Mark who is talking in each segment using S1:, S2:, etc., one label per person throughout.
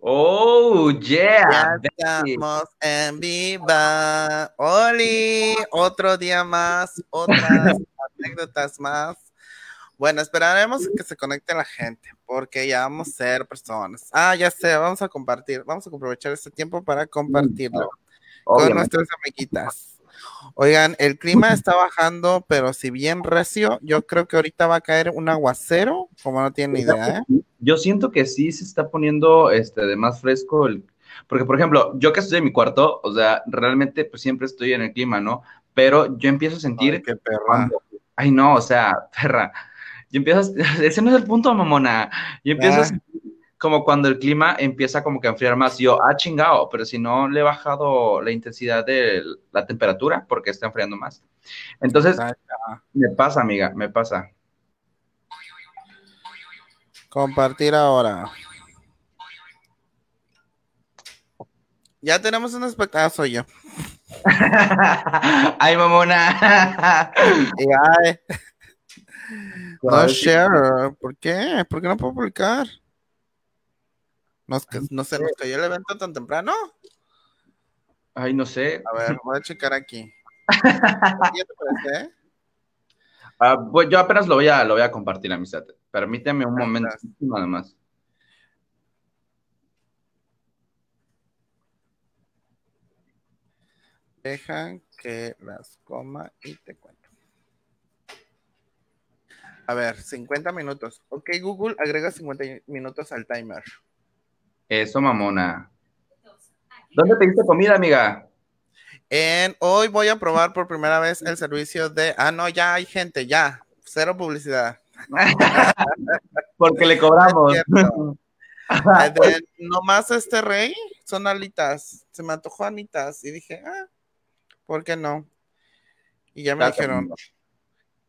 S1: Oh, yeah.
S2: Ya estamos en viva. Oli, otro día más, otras anécdotas más. Bueno, esperaremos que se conecte la gente, porque ya vamos a ser personas. Ah, ya sé, vamos a compartir, vamos a aprovechar este tiempo para compartirlo con nuestras amiguitas. Oigan, el clima está bajando, pero si bien recio, yo creo que ahorita va a caer un aguacero, como no tienen ni idea, ¿eh?
S1: Yo siento que sí se está poniendo este de más fresco el porque por ejemplo, yo que estoy en mi cuarto, o sea, realmente pues siempre estoy en el clima, ¿no? Pero yo empiezo a sentir
S2: Ay, qué perra.
S1: cuando- ay no, o sea, perra. Yo empiezo a- ese no es el punto, mamona. Yo empiezo a
S2: Ah.
S1: sentir como cuando el clima empieza como que a enfriar más, yo, ah, chingado, pero si no le he bajado la intensidad de la temperatura porque está enfriando más. Entonces, me pasa, amiga, me pasa.
S2: Compartir ahora. Ya tenemos un espectador, ah, soy yo.
S1: Ay, mamona.
S2: Ay, no share. ¿Por qué? ¿Por qué no puedo publicar? Nos, no se nos cayó el evento tan temprano.
S1: Ay, no sé.
S2: A ver, voy a checar aquí. ¿Ya te parece?
S1: Pues yo apenas lo voy a, lo voy a compartir, amistad. Permíteme un momento, nada más.
S2: Dejan que las coma y te cuento. A ver, 50 minutos. Ok, Google, agrega 50 minutos al timer.
S1: Eso, mamona. ¿Dónde pediste comida, amiga?
S2: En, hoy voy a probar por primera vez el servicio de. Ah, no, ya hay gente, ya. Cero publicidad.
S1: Porque le cobramos.
S2: De- nomás este rey son alitas. Se me antojó anitas. Y dije, ah, ¿por qué no? Y ya me
S1: Está
S2: dijeron.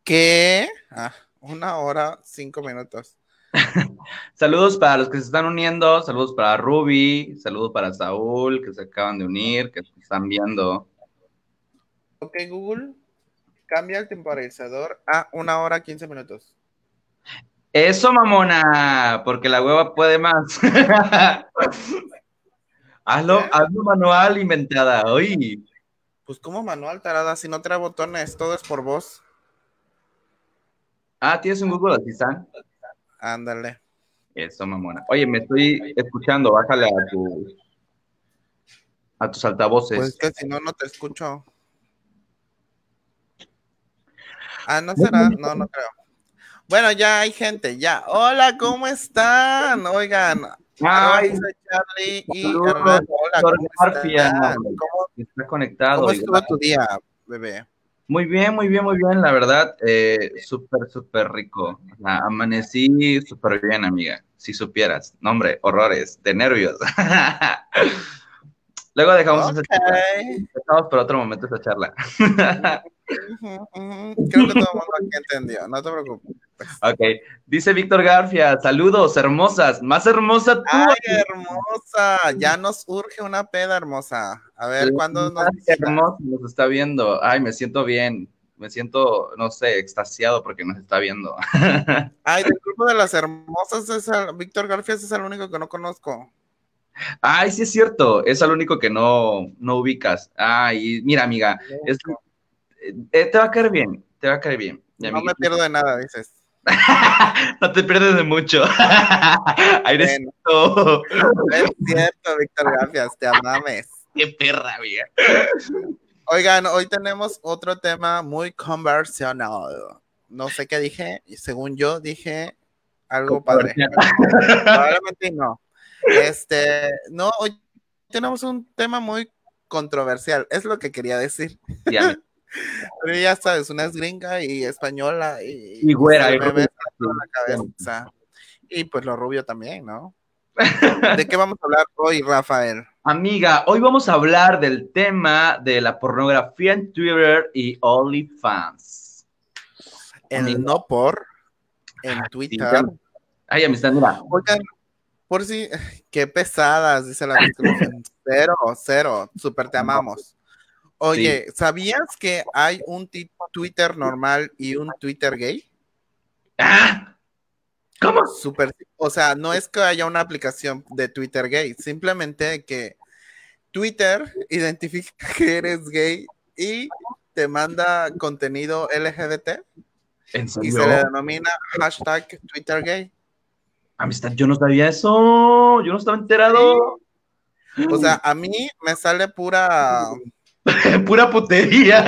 S2: ¿qué? Ah, una hora, cinco minutos.
S1: Saludos para los que se están uniendo, saludos para Ruby, saludos para Saúl, que se acaban de unir, que se están viendo.
S2: Ok, Google, cambia el temporizador a una hora, quince minutos.
S1: Eso, mamona, porque la hueva puede más. hazlo, hazlo manual, inventada. Oye,
S2: Pues como manual, tarada, si no trae botones, todo es por voz.
S1: ah, ¿tienes un Google Assistant?
S2: Ándale.
S1: Eso, mamona. Oye, me estoy escuchando, bájale a tu a tus altavoces.
S2: Pues que si no, no te escucho. Ah, no será, no, no creo. Bueno, ya hay gente, ya. Hola, ¿cómo están? Oigan,
S1: Ay,
S2: Charlie y. Hola, ¿cómo están? ¿Cómo,
S1: está conectado.
S2: cómo estuvo tu día, bebé?
S1: Muy bien, muy bien, muy bien, la verdad, eh, súper, súper rico. Amanecí súper bien, amiga, si supieras. No, hombre, horrores, de nervios. Luego dejamos esa charla. Dejamos para otro momento esa charla.
S2: Creo que todo el mundo aquí entendió, no te preocupes.
S1: Ok, dice Víctor Garfia, saludos, hermosas, más hermosa tú.
S2: Ay, hermosa, ya nos urge una peda hermosa. A ver,
S1: Sí,
S2: ¿cuándo nos
S1: hermoso nos está viendo. Ay, me siento bien, me siento, no sé, extasiado porque nos está viendo.
S2: Ay, del grupo de las hermosas, es el- Víctor García es el único que no conozco.
S1: Ay, sí es cierto, es el único que no, no ubicas. Ay, mira, amiga, es- eh, te va a caer bien, te va a caer bien.
S2: No me pierdo de nada, dices.
S1: no te pierdes de mucho.
S2: Bueno, es cierto, Víctor García, te amames.
S1: Qué perra, amiga.
S2: Oigan, hoy tenemos otro tema muy conversional. No sé qué dije, y según yo dije algo padre. Probablemente no. Este, no, hoy tenemos un tema muy controversial, es lo que quería decir.
S1: Ya,
S2: Pero ya sabes, una es gringa y española y,
S1: Y güera, y
S2: me toda la cabeza. Y pues lo rubio también, ¿no? ¿De qué vamos a hablar hoy, Rafael?
S1: Amiga, hoy vamos a hablar del tema de la pornografía en Twitter y OnlyFans.
S2: El
S1: Amigo.
S2: no por en
S1: Sí,
S2: Twitter.
S1: Ay, amistad, mira.
S2: Oigan, por si, qué pesadas, dice la. Cero, cero, súper te amamos. Oye, ¿sabías que hay un Twitter normal y un Twitter gay?
S1: ¡Ah! ¿Cómo?
S2: Super, o sea, no es que haya una aplicación de Twitter gay, simplemente que Twitter identifica que eres gay y te manda contenido LGBT
S1: ¿En
S2: y se le denomina hashtag Twitter gay.
S1: Amistad, yo no sabía eso. Yo no estaba enterado.
S2: O sea, a mí me sale pura
S1: Pura putería.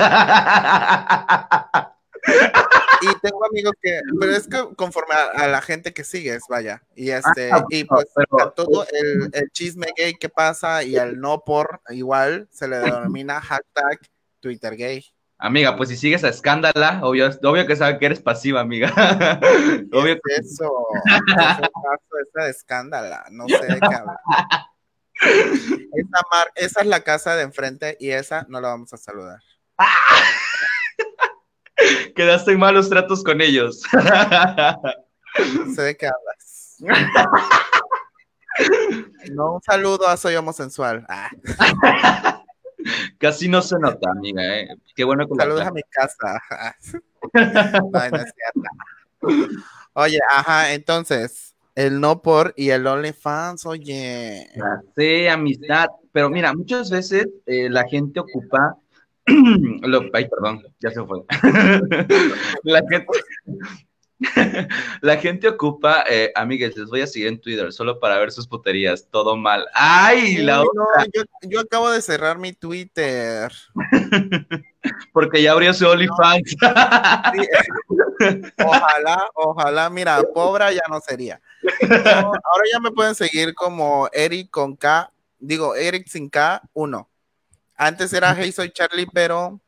S2: y tengo amigos que, pero es que conforme a, a la gente que sigues, vaya, y este,
S1: Ah,
S2: y
S1: no,
S2: pues
S1: pero-
S2: a todo el, el chisme gay que pasa y al no por igual se le denomina hashtag Twitter gay.
S1: Amiga, pues si sigues a escándala, obvio, obvio que sabe que eres pasiva, amiga. obvio que
S2: Eso, esa escándala, no sé de qué hablar. Esa, mar- esa es la casa de enfrente y esa no la vamos a saludar.
S1: quedaste en malos tratos con ellos.
S2: No sé de qué hablas. No, un saludo a Soy Homosensual. Ah,
S1: Casi no se nota, amiga, ¿eh? Qué bueno que
S2: saludos a mi casa. Ay, no es cierto. Oye, ajá, entonces, el no por y el OnlyFans, oye.
S1: Sí, amistad. Pero mira, muchas veces eh, la gente ocupa. lo- ay, perdón, ya se fue. la gente. La gente ocupa, eh, amigues, les voy a seguir en Twitter solo para ver sus puterías. Todo mal. ¡Ay! La
S2: no, yo, yo acabo de cerrar mi Twitter.
S1: porque ya abrió su OnlyFans.
S2: Sí, Ojalá, ojalá, mira, pobre ya no sería. No, ahora ya me pueden seguir como Eric con K, digo, Eric sin K, uno. Antes era Hey Soy Charlie, pero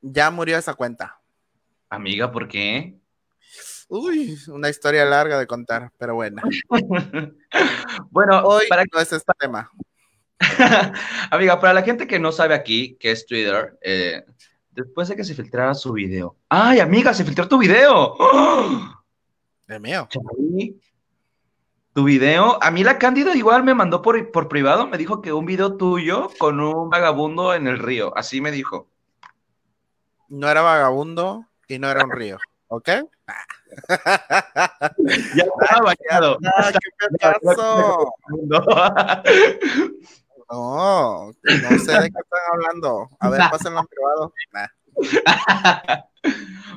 S2: ya murió esa cuenta.
S1: Amiga, ¿por qué?
S2: Uy, una historia larga de contar, pero bueno.
S1: bueno,
S2: Hoy
S1: para
S2: no es este tema.
S1: Amiga, para la gente que no sabe aquí qué es Twitter, eh, después de que se filtrara su video. ¡Ay, amiga, se filtró tu video! ¡Oh!
S2: El mío.
S1: Chavi, Tu video, a mí la Cándida igual me mandó por, por privado, me dijo que un video tuyo con un vagabundo en el río, así me dijo.
S2: No era vagabundo y no era un río, ¿ok?
S1: Ya estaba bañado.
S2: Ah, qué pedazo. No, no sé de qué están hablando. A ver, pásenlo en privado. Nah.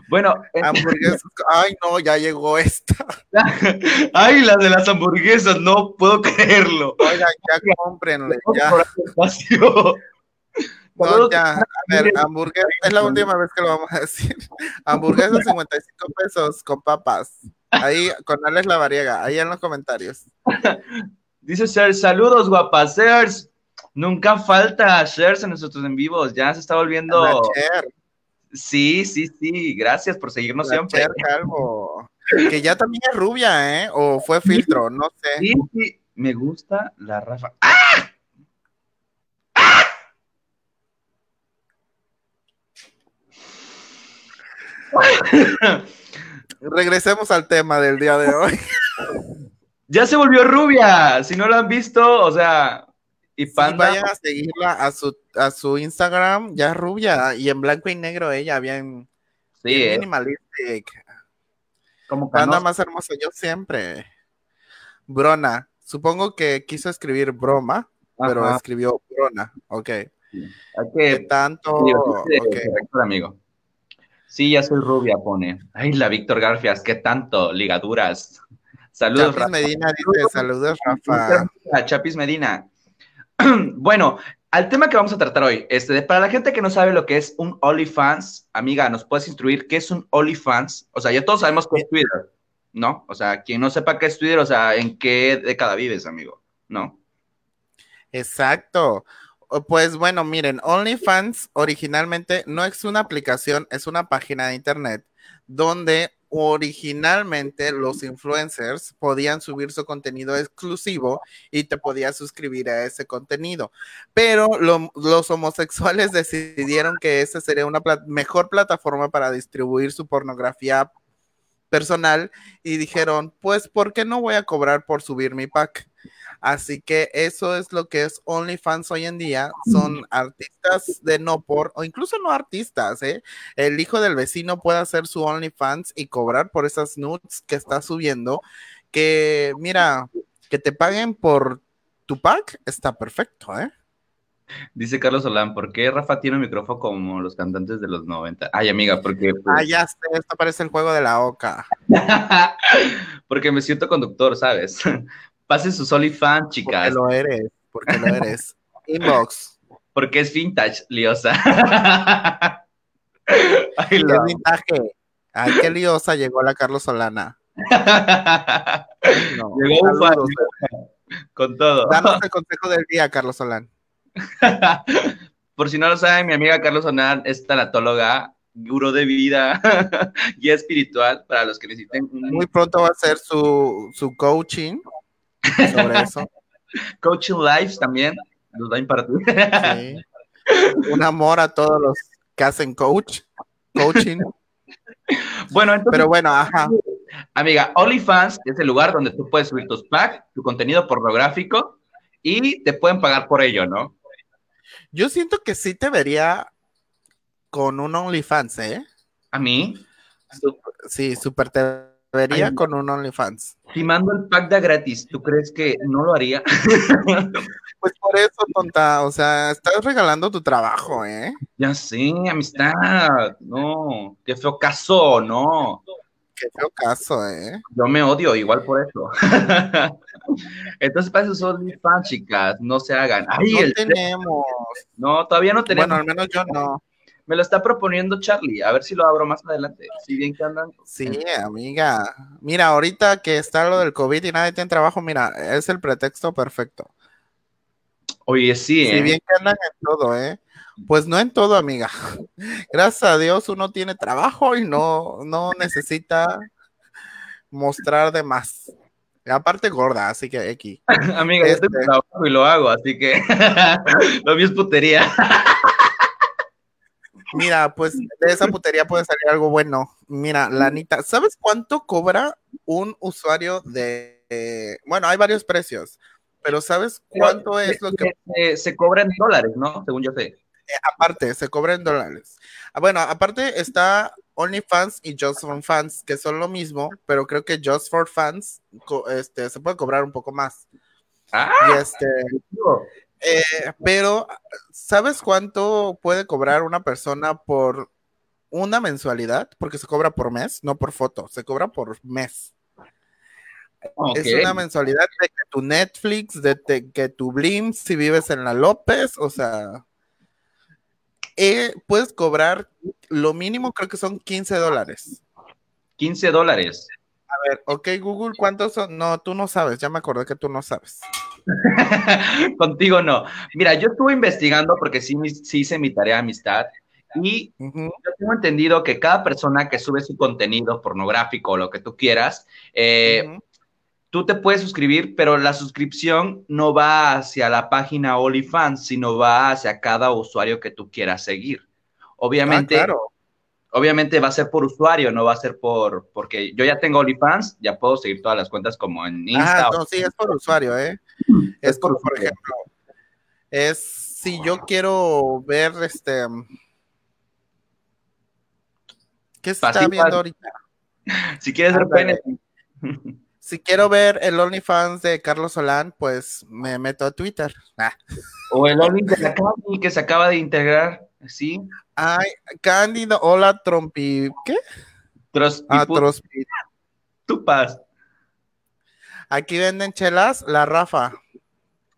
S1: bueno, eh,
S2: Hamburguesas. Ay, no, ya llegó esta.
S1: ay, la de las hamburguesas, no puedo creerlo.
S2: Oigan, ya cómprenle, ya. No, ya. A ver, hamburguesa, es la última vez que lo vamos a decir. Hamburguesa 55 pesos con papas. Ahí, con Alex La Variega, ahí en los comentarios.
S1: Dice Ser, saludos guapas, Sers. Nunca falta shares en nuestros en vivos, ya se está volviendo. Sí, sí, sí, gracias por seguirnos
S2: la
S1: siempre.
S2: Calvo. Que ya también es rubia, ¿eh? O fue filtro, no sé.
S1: Sí, sí, me gusta la Rafa.
S2: Regresemos al tema del día de hoy.
S1: Ya se volvió rubia, si no lo han visto, o sea, y
S2: Sí,
S1: Panda.
S2: vayan a seguirla a su, a su Instagram, ya rubia, y en blanco y negro ella, bien,
S1: sí,
S2: bien
S1: eh,
S2: minimalistic.
S1: como
S2: Panda
S1: canosa.
S2: más hermoso, yo siempre. Brona, supongo que quiso escribir broma, pero escribió brona, ok.
S1: hay
S2: ¿Qué
S1: que
S2: tanto?
S1: correcto, amigo. Sí, ya soy rubia, pone. Ay, la Víctor Garfias, qué tanto, ligaduras. Saludos,
S2: Chapis
S1: Rafa.
S2: Medina dice, saludos Rafa.
S1: Chapis Medina. bueno, al tema que vamos a tratar hoy, este, para la gente que no sabe lo que es un OnlyFans, amiga, ¿nos puedes instruir qué es un OnlyFans? O sea, ya todos sabemos qué es Twitter, ¿no? O sea, quien no sepa qué es Twitter, o sea, ¿en qué década vives, amigo? ¿No?
S2: Exacto. Pues bueno, miren, OnlyFans originalmente no es una aplicación, es una página de internet donde originalmente los influencers podían subir su contenido exclusivo y te podías suscribir a ese contenido. Pero lo- los homosexuales decidieron que esa sería una mejor plataforma para distribuir su pornografía personal y dijeron, pues, ¿por qué no voy a cobrar por subir mi pack? Así que eso es lo que es OnlyFans hoy en día. Son artistas de no por, o incluso no artistas, ¿eh? El hijo del vecino puede hacer su OnlyFans y cobrar por esas nudes que está subiendo. Que, mira, que te paguen por tu pack está perfecto, ¿eh?
S1: Dice Carlos Solán, ¿por qué Rafa tiene un micrófono como los cantantes de los 90? Ay, amiga, porque...
S2: Pues ah, ya sé, esto parece el juego de la oca.
S1: porque me siento conductor, ¿sabes? Pasen sus OnlyFans, chicas.
S2: Porque lo eres, porque lo eres. Inbox.
S1: Porque es vintage, liosa.
S2: Ay, qué vintage. Ay, qué liosa llegó la Carlos Solana.
S1: llegó un fan, con todo.
S2: Danos el consejo del día, Carlos Solán.
S1: Por si no lo saben, mi amiga Carlos Solán es tanatóloga, gurú de vida, guía espiritual para los que necesiten.
S2: Muy pronto va a ser su, su coaching sobre eso.
S1: Coaching Lives también nos va a impartir.
S2: Un amor a todos los que hacen coach, coaching.
S1: Bueno, entonces,
S2: pero bueno, ajá.
S1: Amiga, OnlyFans es el lugar donde tú puedes subir tus packs, tu contenido pornográfico y te pueden pagar por ello, ¿no?
S2: Yo siento que sí te vería con un OnlyFans, ¿eh?
S1: ¿A mí?
S2: Sí, súper te vería con un OnlyFans.
S1: Si mando el pack de gratis, ¿tú crees que no lo haría?
S2: pues por eso, tonta, o sea, estás regalando tu trabajo, ¿eh?
S1: Ya sé, amistad, no, qué feo caso, no.
S2: Qué feo caso, ¿eh?
S1: Yo me odio igual por eso. Entonces, para eso son OnlyFans, chicas, no se hagan.
S2: no tenemos.
S1: No, todavía no tenemos.
S2: Bueno, al menos yo no.
S1: Me lo está proponiendo Charlie, a ver si lo abro más adelante. Si bien que andan.
S2: Sí, amiga. Mira, ahorita que está lo del COVID y nadie tiene trabajo, mira, es el pretexto perfecto.
S1: Oye, sí,
S2: ¿eh? Si bien que andan en todo, ¿eh? Pues no en todo, amiga. Gracias a Dios uno tiene trabajo y no, no necesita mostrar de más. Aparte gorda, así que X.
S1: amiga, yo tengo este trabajo y lo hago, así que lo mío es putería.
S2: Mira, pues de esa putería puede salir algo bueno. Mira, Lanita, ¿sabes cuánto cobra un usuario de... bueno, hay varios precios, pero ¿sabes cuánto es lo que...
S1: Se, cobra en dólares, ¿no? Según yo sé.
S2: Eh, aparte, se cobra en dólares. Ah, bueno, aparte está OnlyFans y Just for Fans, que son lo mismo, pero creo que Just for Fans este, se puede cobrar un poco más.
S1: Ah,
S2: y este, eh, pero, ¿sabes cuánto puede cobrar una persona por una mensualidad? Porque se cobra por mes, no por foto, se cobra por mes. Es una mensualidad de que tu Netflix, de que tu Blim, si vives en la López, o sea, eh, puedes cobrar lo mínimo, creo que son 15 dólares.
S1: 15 dólares.
S2: A ver, ok, Google, ¿cuántos son? No, tú no sabes, ya me acordé que tú no sabes.
S1: Contigo no. Mira, yo estuve investigando porque sí, sí hice mi tarea de amistad y yo tengo entendido que cada persona que sube su contenido pornográfico o lo que tú quieras, eh, tú te puedes suscribir, pero la suscripción no va hacia la página OnlyFans, sino va hacia cada usuario que tú quieras seguir. Obviamente, ah, claro obviamente va a ser por usuario, no va a ser por, porque yo ya tengo OnlyFans, ya puedo seguir todas las cuentas como en Insta.
S2: Ah, no, sí, es por usuario, ¿eh? Es, como, por, ejemplo, es si yo quiero ver este... ¿Qué está viendo ahorita?
S1: Si quieres ver pene.
S2: Si quiero ver el OnlyFans de Carlos Solán, pues me meto a Twitter. Ah.
S1: O el OnlyFans de que se acaba de integrar, ¿sí?
S2: Ay, Cándido, hola, Trompi. ¿Qué?
S1: ah,
S2: Tu paz. Aquí venden chelas, la Rafa.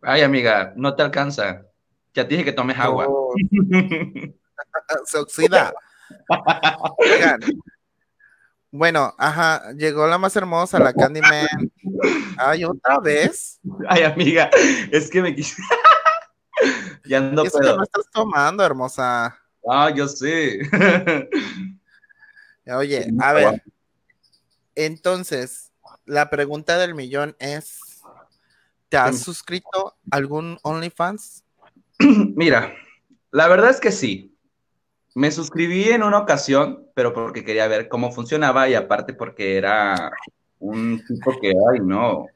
S1: Ay, amiga, no te alcanza. Ya te dije que tomes agua. Oh.
S2: Se oxida. Bueno, ajá, llegó la más hermosa, la Candyman. Ay, otra vez.
S1: Ay, amiga, es que me quise.
S2: ya no puedo. ¿Qué estás tomando, hermosa?
S1: Ah, yo sé.
S2: Oye, a ver. Entonces, la pregunta del millón es: ¿te has suscrito algún OnlyFans?
S1: Mira, la verdad es que sí. Me suscribí en una ocasión, pero porque quería ver cómo funcionaba y aparte porque era un tipo que, ay, no.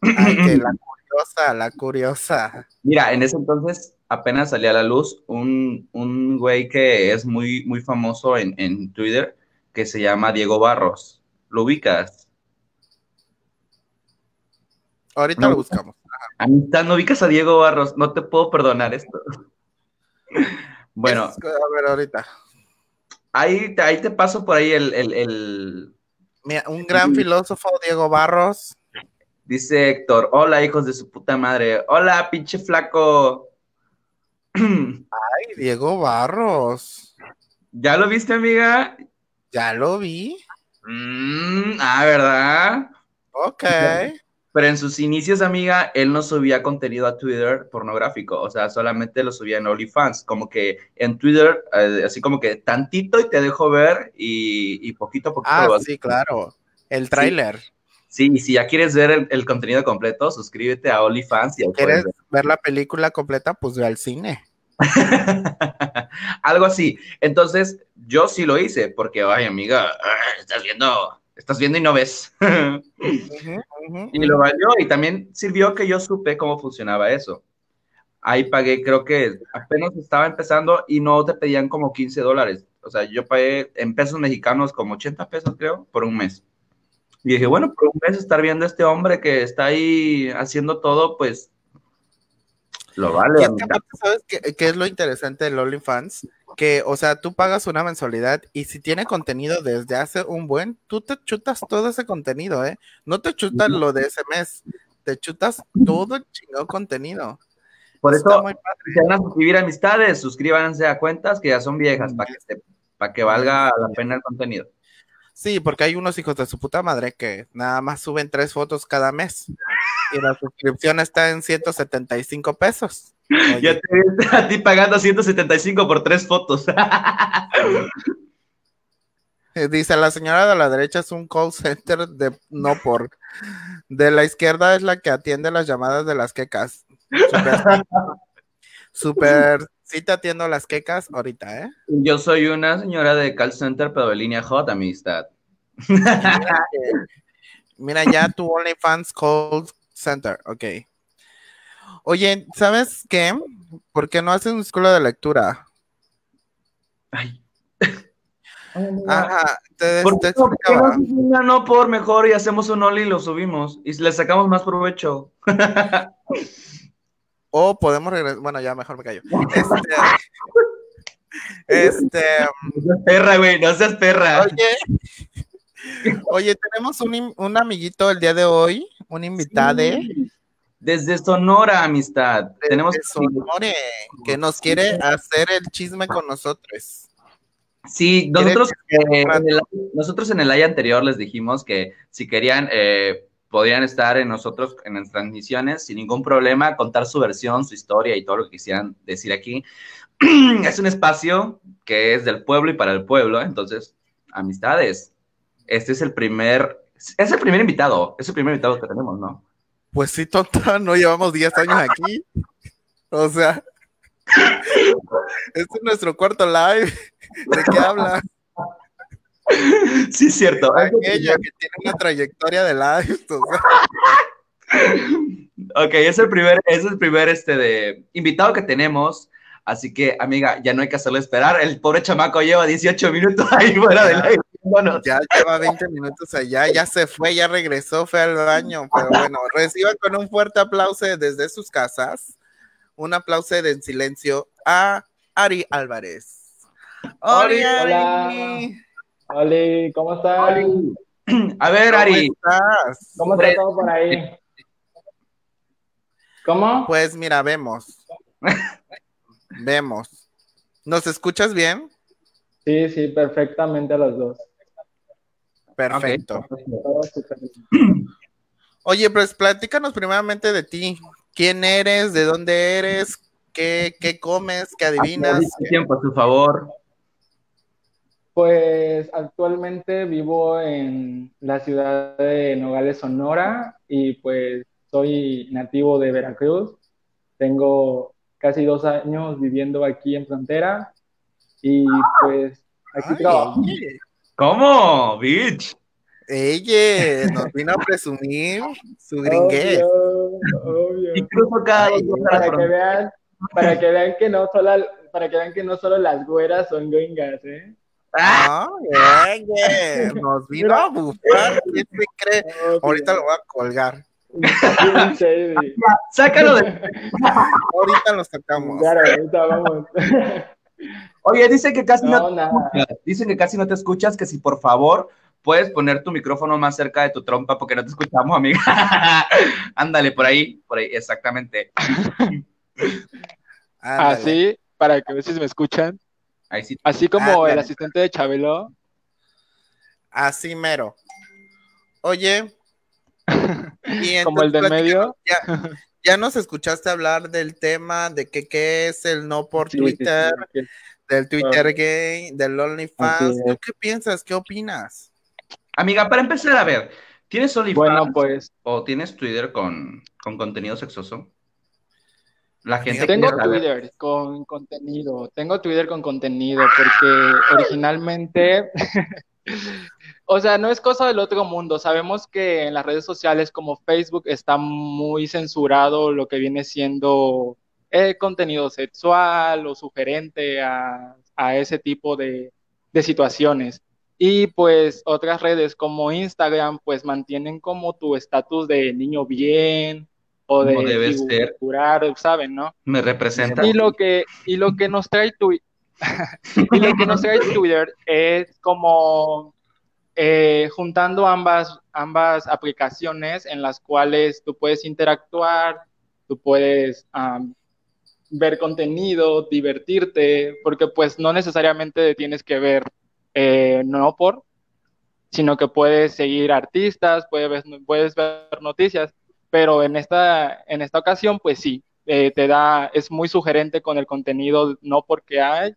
S2: Ay, que la curiosa, la curiosa.
S1: Mira, en ese entonces apenas salía a la luz un, un güey que es muy, muy famoso en, en Twitter, que se llama Diego Barros. ¿Lo ubicas?
S2: Ahorita lo buscamos.
S1: Amistad, no ubicas a Diego Barros, no te puedo perdonar esto. bueno.
S2: a ver, ahorita.
S1: Ahí, ahí te paso por ahí el, el, el...
S2: Mira, un gran filósofo, Diego Barros.
S1: Dice Héctor, hola hijos de su puta madre. Hola, pinche flaco.
S2: Ay, Diego Barros.
S1: ¿Ya lo viste, amiga?
S2: Ya lo vi.
S1: Mm, ah, ¿verdad?
S2: Ok.
S1: Pero en sus inicios, amiga, él no subía contenido a Twitter pornográfico, o sea, solamente lo subía en OnlyFans, como que en Twitter, eh, así como que tantito y te dejo ver y, poquito a poquito.
S2: Ah, sí, claro, el tráiler.
S1: Sí. Y si ya quieres ver el, contenido completo, suscríbete a OnlyFans. Y
S2: ¿Quieres ver. la película completa? Pues ve al cine.
S1: Algo así. Entonces, yo sí lo hice, porque, ay, amiga, estás viendo estás viendo y no ves. Y lo valió y también sirvió que yo supe cómo funcionaba eso. Ahí pagué, creo que apenas estaba empezando y no te pedían como 15 dólares. O sea, yo pagué en pesos mexicanos como 80 pesos, creo, por un mes. Y dije, bueno, por un mes estar viendo a este hombre que está ahí haciendo todo, pues lo vale.
S2: ¿Sabes qué, qué, es lo interesante del OnlyFans? que, o sea, tú pagas una mensualidad y si tiene contenido desde hace un buen, tú te chutas todo ese contenido, ¿eh? No te chutas lo de ese mes, te chutas todo el chingado contenido.
S1: Por eso, si van a suscribir amistades, suscríbanse a cuentas que ya son viejas, para que, para que valga la pena el contenido.
S2: Sí, porque hay unos hijos de su puta madre que nada más suben tres fotos cada mes y la suscripción está en 175 pesos.
S1: Ya te a ti pagando 175 por tres fotos.
S2: Dice, la señora de la derecha es un call center de no por. De la izquierda es la que atiende las llamadas de las quecas. Super, sí te atiendo las quecas ahorita, ¿eh?
S1: Yo soy una señora de call center, pero de línea hot, amistad.
S2: Mira, ya tu OnlyFans call center, ok. Oye, ¿sabes qué? ¿Por qué no haces una escuela de lectura? Ay.
S1: Ajá, te, ¿Por, te no, no, por mejor y hacemos un Oli y lo subimos y le sacamos más provecho.
S2: o podemos regresar, bueno, ya mejor me callo. Este, este
S1: no seas perra, güey, no seas perra.
S2: Oye, oye tenemos un, un amiguito el día de hoy, un invitado.
S1: Desde Sonora, amistad. Tenemos
S2: Sonora, que nos quiere hacer el chisme con nosotros.
S1: Sí, nosotros, eh, en el, nosotros en el año anterior les dijimos que si querían, eh, podrían estar en nosotros en las transmisiones sin ningún problema, contar su versión, su historia y todo lo que quisieran decir aquí. es un espacio que es del pueblo y para el pueblo, entonces, amistades. Este es el primer, es el primer invitado, es el primer invitado que tenemos, ¿no?
S2: Pues sí, tonta, no llevamos 10 años aquí. O sea, este es nuestro cuarto live. ¿De qué habla?
S1: Sí, es cierto.
S2: Ella que tiene una trayectoria de live.
S1: Ok, es el primer, es el primer este de invitado que tenemos. Así que, amiga, ya no hay que hacerlo esperar. El pobre chamaco lleva 18 minutos ahí fuera del aire.
S2: Ya lleva 20 minutos allá, ya se fue, ya regresó, fue al baño, pero bueno, reciban con un fuerte aplauso desde sus casas, un aplauso en silencio a Ari Álvarez.
S3: Hola, Ari. Hola, ¿cómo estás?
S1: A ver, Ari.
S3: Estás? ¿Cómo está todo por ahí? ¿Cómo?
S2: Pues mira, vemos. vemos. ¿Nos escuchas bien?
S3: Sí, sí, perfectamente a los dos.
S2: Perfecto. Oye, pues platícanos primeramente de ti. ¿Quién eres? ¿De dónde eres? ¿Qué, qué comes? ¿Qué adivinas?
S1: tiempo, a tu favor.
S3: Pues actualmente vivo en la ciudad de Nogales, Sonora, y pues soy nativo de Veracruz. Tengo casi dos años viviendo aquí en frontera y pues aquí trabajo.
S1: ¿Cómo, bitch?
S2: Ella nos vino a presumir su gringuez.
S3: Obvio,
S1: Incluso cada dos
S3: Para que vean, para que vean que no solo, para que vean que no solo las güeras son gringas, ¿eh?
S1: ¡Ah!
S2: Ay, oye, nos vino a bufar. ¿Quién se cree? Ahorita lo voy a colgar.
S3: Bien.
S1: Sácalo de.
S2: Ahorita lo sacamos.
S3: Claro, ahorita vamos.
S1: Oye, dicen que casi no,
S3: No, nada.
S1: dicen que casi no te escuchas, que si por favor puedes poner tu micrófono más cerca de tu trompa porque no te escuchamos, amiga. Ándale, por ahí, por ahí, exactamente.
S2: Ándale.
S3: Así, para que a si me escuchan.
S1: Ahí sí.
S3: Así como
S2: Ándale.
S3: el asistente de Chabelo.
S2: Así mero. Oye. y
S3: Como el del medio.
S2: Ya, ya nos escuchaste hablar del tema de que qué es el no por
S3: Sí, sí, sí,
S2: Twitter,
S3: sí.
S2: del Twitter gay, del OnlyFans. ¿Tú qué piensas? ¿Qué opinas?
S1: Amiga, para empezar, a ver, ¿tienes OnlyFans
S3: Bueno, pues
S1: o tienes Twitter con, con contenido sexoso? La gente
S3: tengo. Twitter con contenido. Tengo Twitter con contenido porque originalmente, o sea, no es cosa del otro mundo. Sabemos que en las redes sociales como Facebook está muy censurado lo que viene siendo eh, contenido sexual o sugerente a, a ese tipo de, de situaciones. Y pues otras redes como Instagram pues mantienen como tu estatus de niño bien o de
S1: debe ser.
S3: figurar, ¿saben, no?
S1: Me representa.
S3: Y lo que, y lo que nos trae Twi- y lo que nos trae Twitter es como eh, juntando ambas, ambas aplicaciones en las cuales tú puedes interactuar, tú puedes ver contenido, divertirte, porque pues no necesariamente tienes que ver eh, no por, sino que puedes seguir artistas, puedes puedes ver noticias, pero en esta, en esta ocasión pues sí, eh, te da, es muy sugerente con el contenido, no porque hay,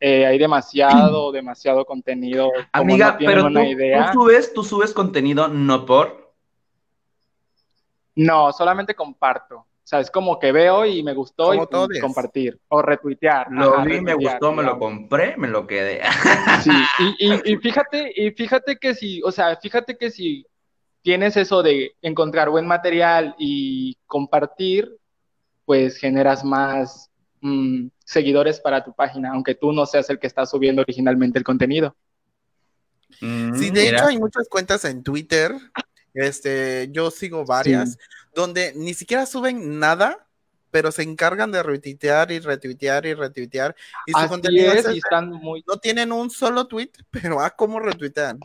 S3: eh, hay demasiado, demasiado contenido, como
S1: Amiga,
S3: no
S1: pero
S3: una
S1: tú,
S3: idea.
S1: tú subes, tú subes contenido no por.
S3: No, solamente comparto. O sea, es como que veo y me gustó y pum,
S2: todos.
S3: compartir o retuitear.
S1: Lo
S3: Ajá,
S1: vi, me
S3: retuitear,
S1: gustó, me lo
S3: digamos.
S1: compré, me lo quedé.
S3: Sí, y, y- y fíjate, y fíjate que si, o sea, fíjate que si tienes eso de encontrar buen material y compartir, pues generas más mm, seguidores para tu página, aunque tú no seas el que está subiendo originalmente el contenido.
S1: Mm,
S2: Sí, de
S1: mira.
S2: hecho hay muchas cuentas en Twitter. Este, yo sigo varias donde ni siquiera suben nada, pero se encargan de retuitear y retuitear y retuitear. Y su
S3: Así
S2: contenido
S3: es,
S2: es-
S3: y están muy,
S2: no tienen un solo tweet, pero ah, cómo retuitean.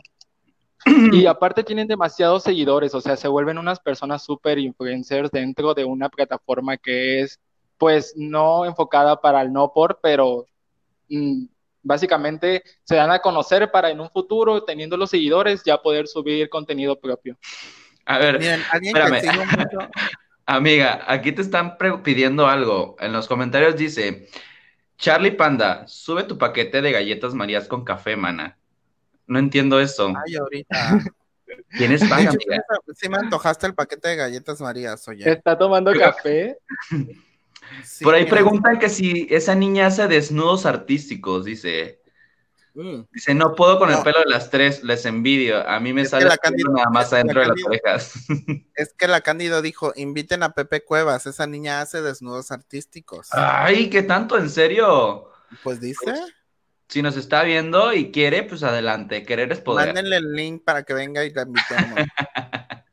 S3: Y aparte tienen demasiados seguidores, o sea, se vuelven unas personas súper influencers dentro de una plataforma que es, pues, no enfocada para el no por, pero mm, básicamente se dan a conocer para en un futuro, teniendo los seguidores, ya poder subir contenido propio.
S1: A ver,
S2: Miren, alguien
S1: espérame.
S2: que sigo mucho,
S1: amiga, aquí te están pidiendo algo. En los comentarios dice, Charlie Panda, sube tu paquete de galletas Marías con café, mana. No entiendo eso.
S2: ay, ahorita.
S1: ¿Quién es
S2: De
S1: fan,
S2: hecho,
S1: amiga?
S2: sí me antojaste el paquete de galletas Marías, oye.
S3: ¿Está tomando café?
S2: Sí,
S1: Por ahí preguntan que si esa niña hace desnudos artísticos, dice.
S2: Mm.
S1: Dice, no puedo con el pelo de las tres, les envidio. A mí me
S2: Es
S1: sale
S2: la Cándido-
S1: nada más
S2: la
S1: adentro de las orejas.
S2: Es que la Cándido dijo, inviten a Pepe Cuevas, esa niña hace desnudos artísticos.
S1: Ay, ¿qué tanto? ¿En serio?
S2: Pues dice,
S1: Si nos está viendo y quiere, pues adelante. Querer es poder.
S2: mándenle el link para que venga y la invitemos.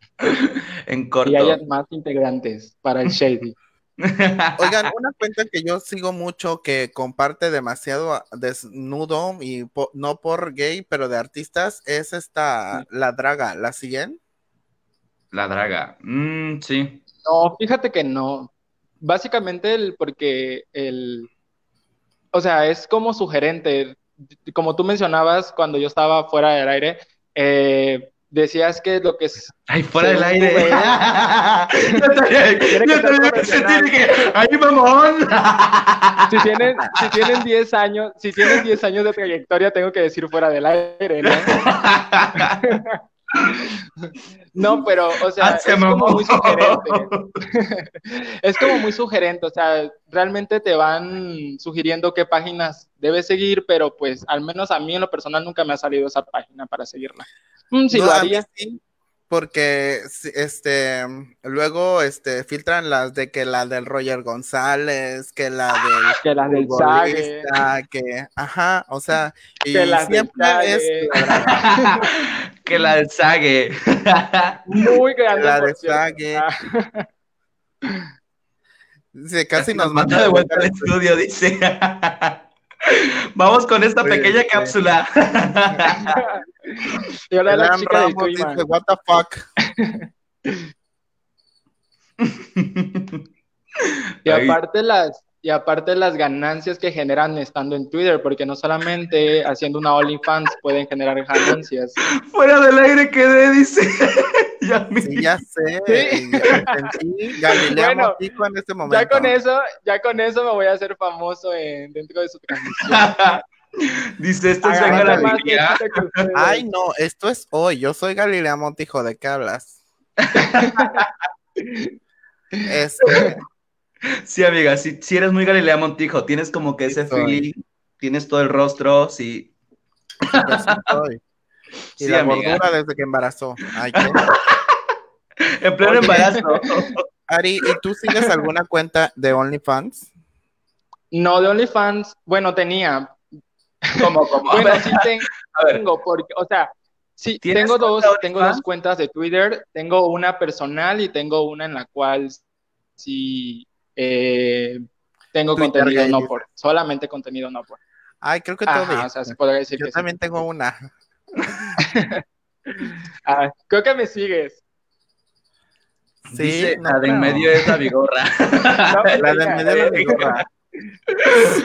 S1: En corto.
S3: Y haya más integrantes para el Shady.
S2: Oigan, una cuenta que yo sigo mucho que comparte demasiado desnudo y po- no por gay, pero de artistas, es esta, La Draga. ¿La siguen?
S1: La draga. Mm, sí.
S3: No, fíjate que no. Básicamente el, porque el, o sea, es como sugerente. Como tú mencionabas cuando yo estaba fuera del aire, eh, decías que lo que es,
S1: Ay, fuera del aire. ay, mamón.
S3: si tienen, si tienen 10 años, si tienen 10 años de trayectoria, tengo que decir fuera del aire, ¿no? No, pero, o sea,
S1: Ah,
S3: es como muy sugerente. Es como muy sugerente, o sea, realmente te van sugiriendo qué páginas debes seguir, pero pues al menos a mí en lo personal nunca me ha salido esa página para seguirla. Mm, sí
S2: No,
S3: lo
S2: a mí
S3: haría.
S2: sí, porque este luego este filtran las de que la del Roger González, que la del
S3: que la del Sague,
S2: que ajá, o sea, y
S3: que la
S2: siempre es
S1: que la del Sague.
S3: muy grande.
S2: la
S3: por
S2: de
S3: cierto.
S2: Sague.
S3: Ah,
S2: Sí, casi
S1: nos
S2: nos
S1: manda
S2: manda
S1: de vuelta al estudio, dice. Vamos con esta
S2: Sí,
S1: pequeña
S2: sí.
S1: cápsula.
S3: y ahora la chica
S2: Ramos
S3: clima.
S2: dice, what the fuck.
S3: Y
S1: Ahí.
S3: aparte las y aparte las ganancias que generan estando en Twitter, porque no solamente haciendo una OnlyFans pueden generar ganancias.
S1: Fuera del aire quedé, dice. ya
S2: Sí, ya sé.
S3: Sí.
S2: ya
S3: Bueno,
S2: en este momento.
S3: Ya con eso, ya con eso me voy a hacer famoso en, dentro de su transmisión.
S1: Dice, esto es
S3: ustedes.
S2: Ay, no, esto es hoy. Yo soy Galilea Montijo, ¿de qué hablas? Este,
S1: Sí, amiga, si, si eres muy Galilea Montijo, tienes como que ese
S2: soy.
S1: feeling, tienes todo el rostro, sí.
S2: soy. Y
S1: Sí,
S2: la
S1: amiga.
S2: gordura desde que embarazó. Ay, ¿qué?
S1: En pleno
S3: Oye.
S1: embarazo.
S2: Ari, ¿y tú sigues alguna cuenta de OnlyFans?
S3: No, de OnlyFans, bueno, tenía.
S1: ¿Cómo, cómo?
S3: Bueno, sí tengo, porque, o sea, sí,
S1: ¿Tienes
S3: tengo dos, tengo dos cuentas de Twitter, tengo una personal y tengo una en la cual sí eh, tengo
S2: Twitter
S3: contenido no por, solamente contenido no por.
S2: Ay, creo que
S3: Ajá,
S2: todo.
S3: o sea, se podría decir
S2: Yo
S3: que sí.
S2: también tengo una.
S3: Ah, creo que me sigues.
S2: Sí,
S1: Dice,
S2: no
S1: la de en medio es la vigorra.
S3: No,
S2: La
S3: mentira,
S2: del medio de la vigorra.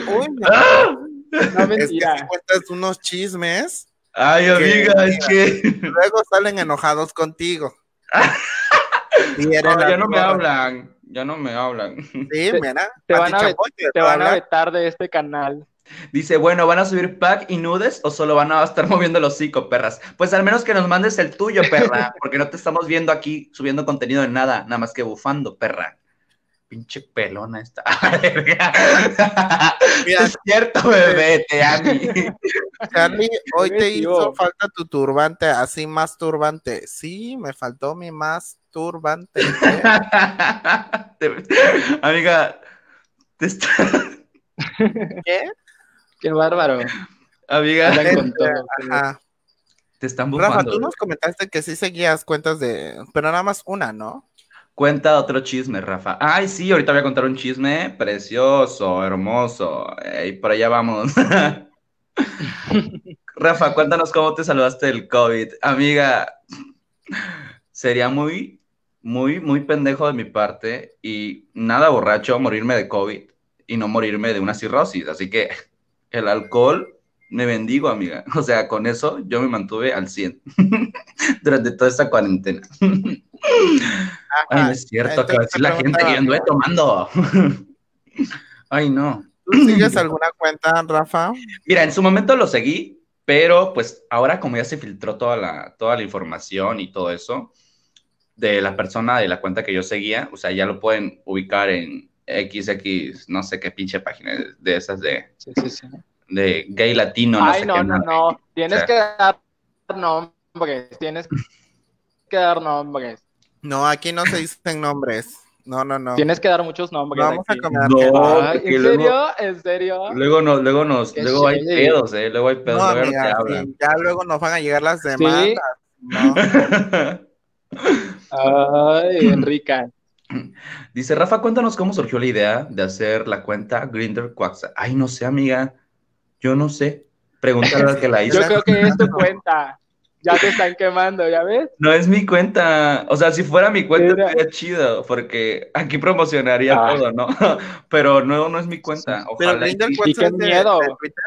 S2: Uy, no. Es que si cuentas unos chismes,
S1: Ay, amiga, es que
S2: luego salen enojados contigo. Y eres
S1: No,
S2: la
S1: ya no me hablan, ya no me hablan.
S2: Sí,
S3: Te-
S2: mira.
S3: te van a
S2: te
S3: Te van a vetar de este canal.
S1: Dice, bueno, ¿van a subir pack y nudes o solo van a estar moviendo el hocico, perras? Pues al menos que nos mandes el tuyo, perra, porque no te estamos viendo aquí subiendo contenido de nada, nada más que bufando, perra. Pinche pelona esta.
S2: Mira.
S1: es cierto, bebé, te amo.
S2: Charlie, hoy te hizo falta tu turbante, así más turbante. Sí, me faltó mi más turbante.
S1: Te- Amiga, te está...
S2: ¿Qué?
S3: Qué bárbaro.
S1: Amiga,
S3: Andan con todo.
S2: Ajá.
S1: te están
S2: Rafa,
S1: bufando.
S2: tú nos comentaste que sí seguías cuentas de, pero nada más una, ¿no?
S1: Cuenta otro chisme, Rafa. Ay, sí, ahorita voy a contar un chisme precioso, hermoso. Y por allá vamos. Rafa, cuéntanos cómo te saludaste del COVID. Amiga, sería muy, muy, muy pendejo de mi parte y nada borracho morirme de COVID y no morirme de una cirrosis. Así que el alcohol me bendigo, amiga. O sea, con eso yo me mantuve al 100 durante toda esta cuarentena. Ay, no es cierto, que decir la
S2: te
S1: gente que yo anduve tomando. Ay, no.
S2: ¿Tú sigues alguna cuenta, Rafa?
S1: Mira, en su momento lo seguí, pero pues ahora como ya se filtró toda la, toda la información y todo eso de la persona de la cuenta que yo seguía, o sea, ya lo pueden ubicar en XX, no sé qué pinche página de esas de,
S3: Sí, sí, sí.
S1: de gay latino, no
S3: Ay,
S1: sé
S3: no,
S1: qué.
S3: no, no. Tienes
S1: O sea.
S3: que dar nombres. Tienes que dar nombres.
S2: No, aquí no se dicen nombres. No, no, no.
S3: Tienes que dar muchos nombres.
S2: Vamos a comer.
S1: No,
S3: Ay, ¿En
S1: luego-
S3: serio? ¿En serio?
S1: Luego nos, luego nos,
S3: Qué
S1: luego hay pedos, eh, luego hay pedos,
S2: No,
S1: luego
S2: amiga,
S1: te hablan.
S2: sí, ya luego nos van a llegar las demandas. No.
S3: Ay, Enrica.
S1: Dice Rafa, cuéntanos cómo surgió la idea de hacer la cuenta Grinder Quaxa. Ay, no sé, amiga. Yo no sé. Pregúntale al que la hizo.
S3: Yo creo que es tu cuenta. Ya te están quemando, ¿ya ves?
S1: No es mi cuenta. O sea, si fuera mi cuenta
S3: Era-
S1: sería chido, porque aquí promocionaría
S3: Ah.
S1: todo, ¿no? Pero no, no es mi cuenta.
S2: Pero
S1: Ojalá. y
S2: Grindr,
S1: sí.
S2: ¿cuál
S3: Y qué miedo.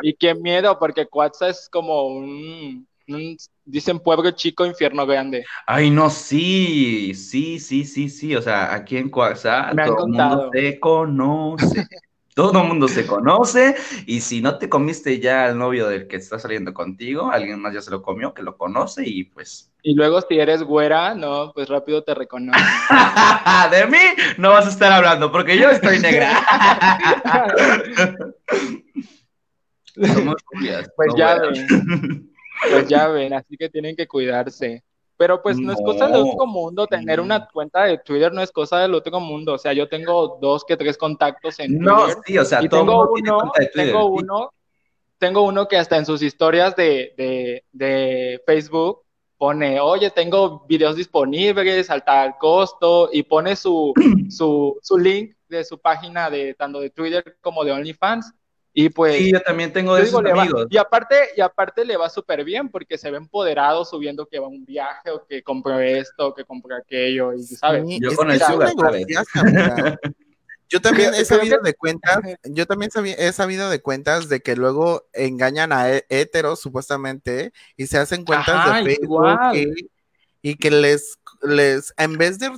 S3: Y qué miedo, porque Cuatza es como un, un- Dicen pueblo chico, infierno grande.
S1: Ay, no, sí, sí, sí, sí, sí. O sea, aquí en
S3: han
S1: todo el mundo se conoce. Todo el mundo se conoce. Y si no te comiste ya al novio del que está saliendo contigo, alguien más ya se lo comió, que lo conoce y pues.
S3: Y luego si eres güera, no, pues rápido te reconocen.
S1: De mí no vas a estar hablando porque yo estoy negra. Somos.
S3: Pues
S1: no
S3: ya
S1: güeras.
S3: ven, pues ya ven, así que tienen que cuidarse. Pero pues no, es cosa del otro mundo, tener una cuenta de Twitter no es cosa del otro mundo. O sea, yo tengo dos que tres contactos en
S1: No,
S3: Twitter.
S1: sí, o sea,
S3: y
S1: todo el
S3: tengo
S1: mundo
S3: uno,
S1: cuenta de Twitter.
S3: tengo
S1: sí.
S3: uno, tengo uno que hasta en sus historias de, de, de Facebook pone, oye, tengo videos disponibles al tal costo y pone su, su, su link de su página de tanto de Twitter como de OnlyFans. Y pues
S1: Sí, yo también tengo de
S3: digo,
S1: esos
S3: va- y aparte, y aparte le va súper bien porque se ve empoderado subiendo que va a un viaje o que compró esto o que compró aquello y sabes.
S2: Sí,
S1: Yo
S2: también he sabido de cuentas, yo también sabi- he sabido de cuentas de que luego engañan a héteros supuestamente y se hacen cuentas
S3: Ajá,
S2: de Facebook y que les, les, en vez de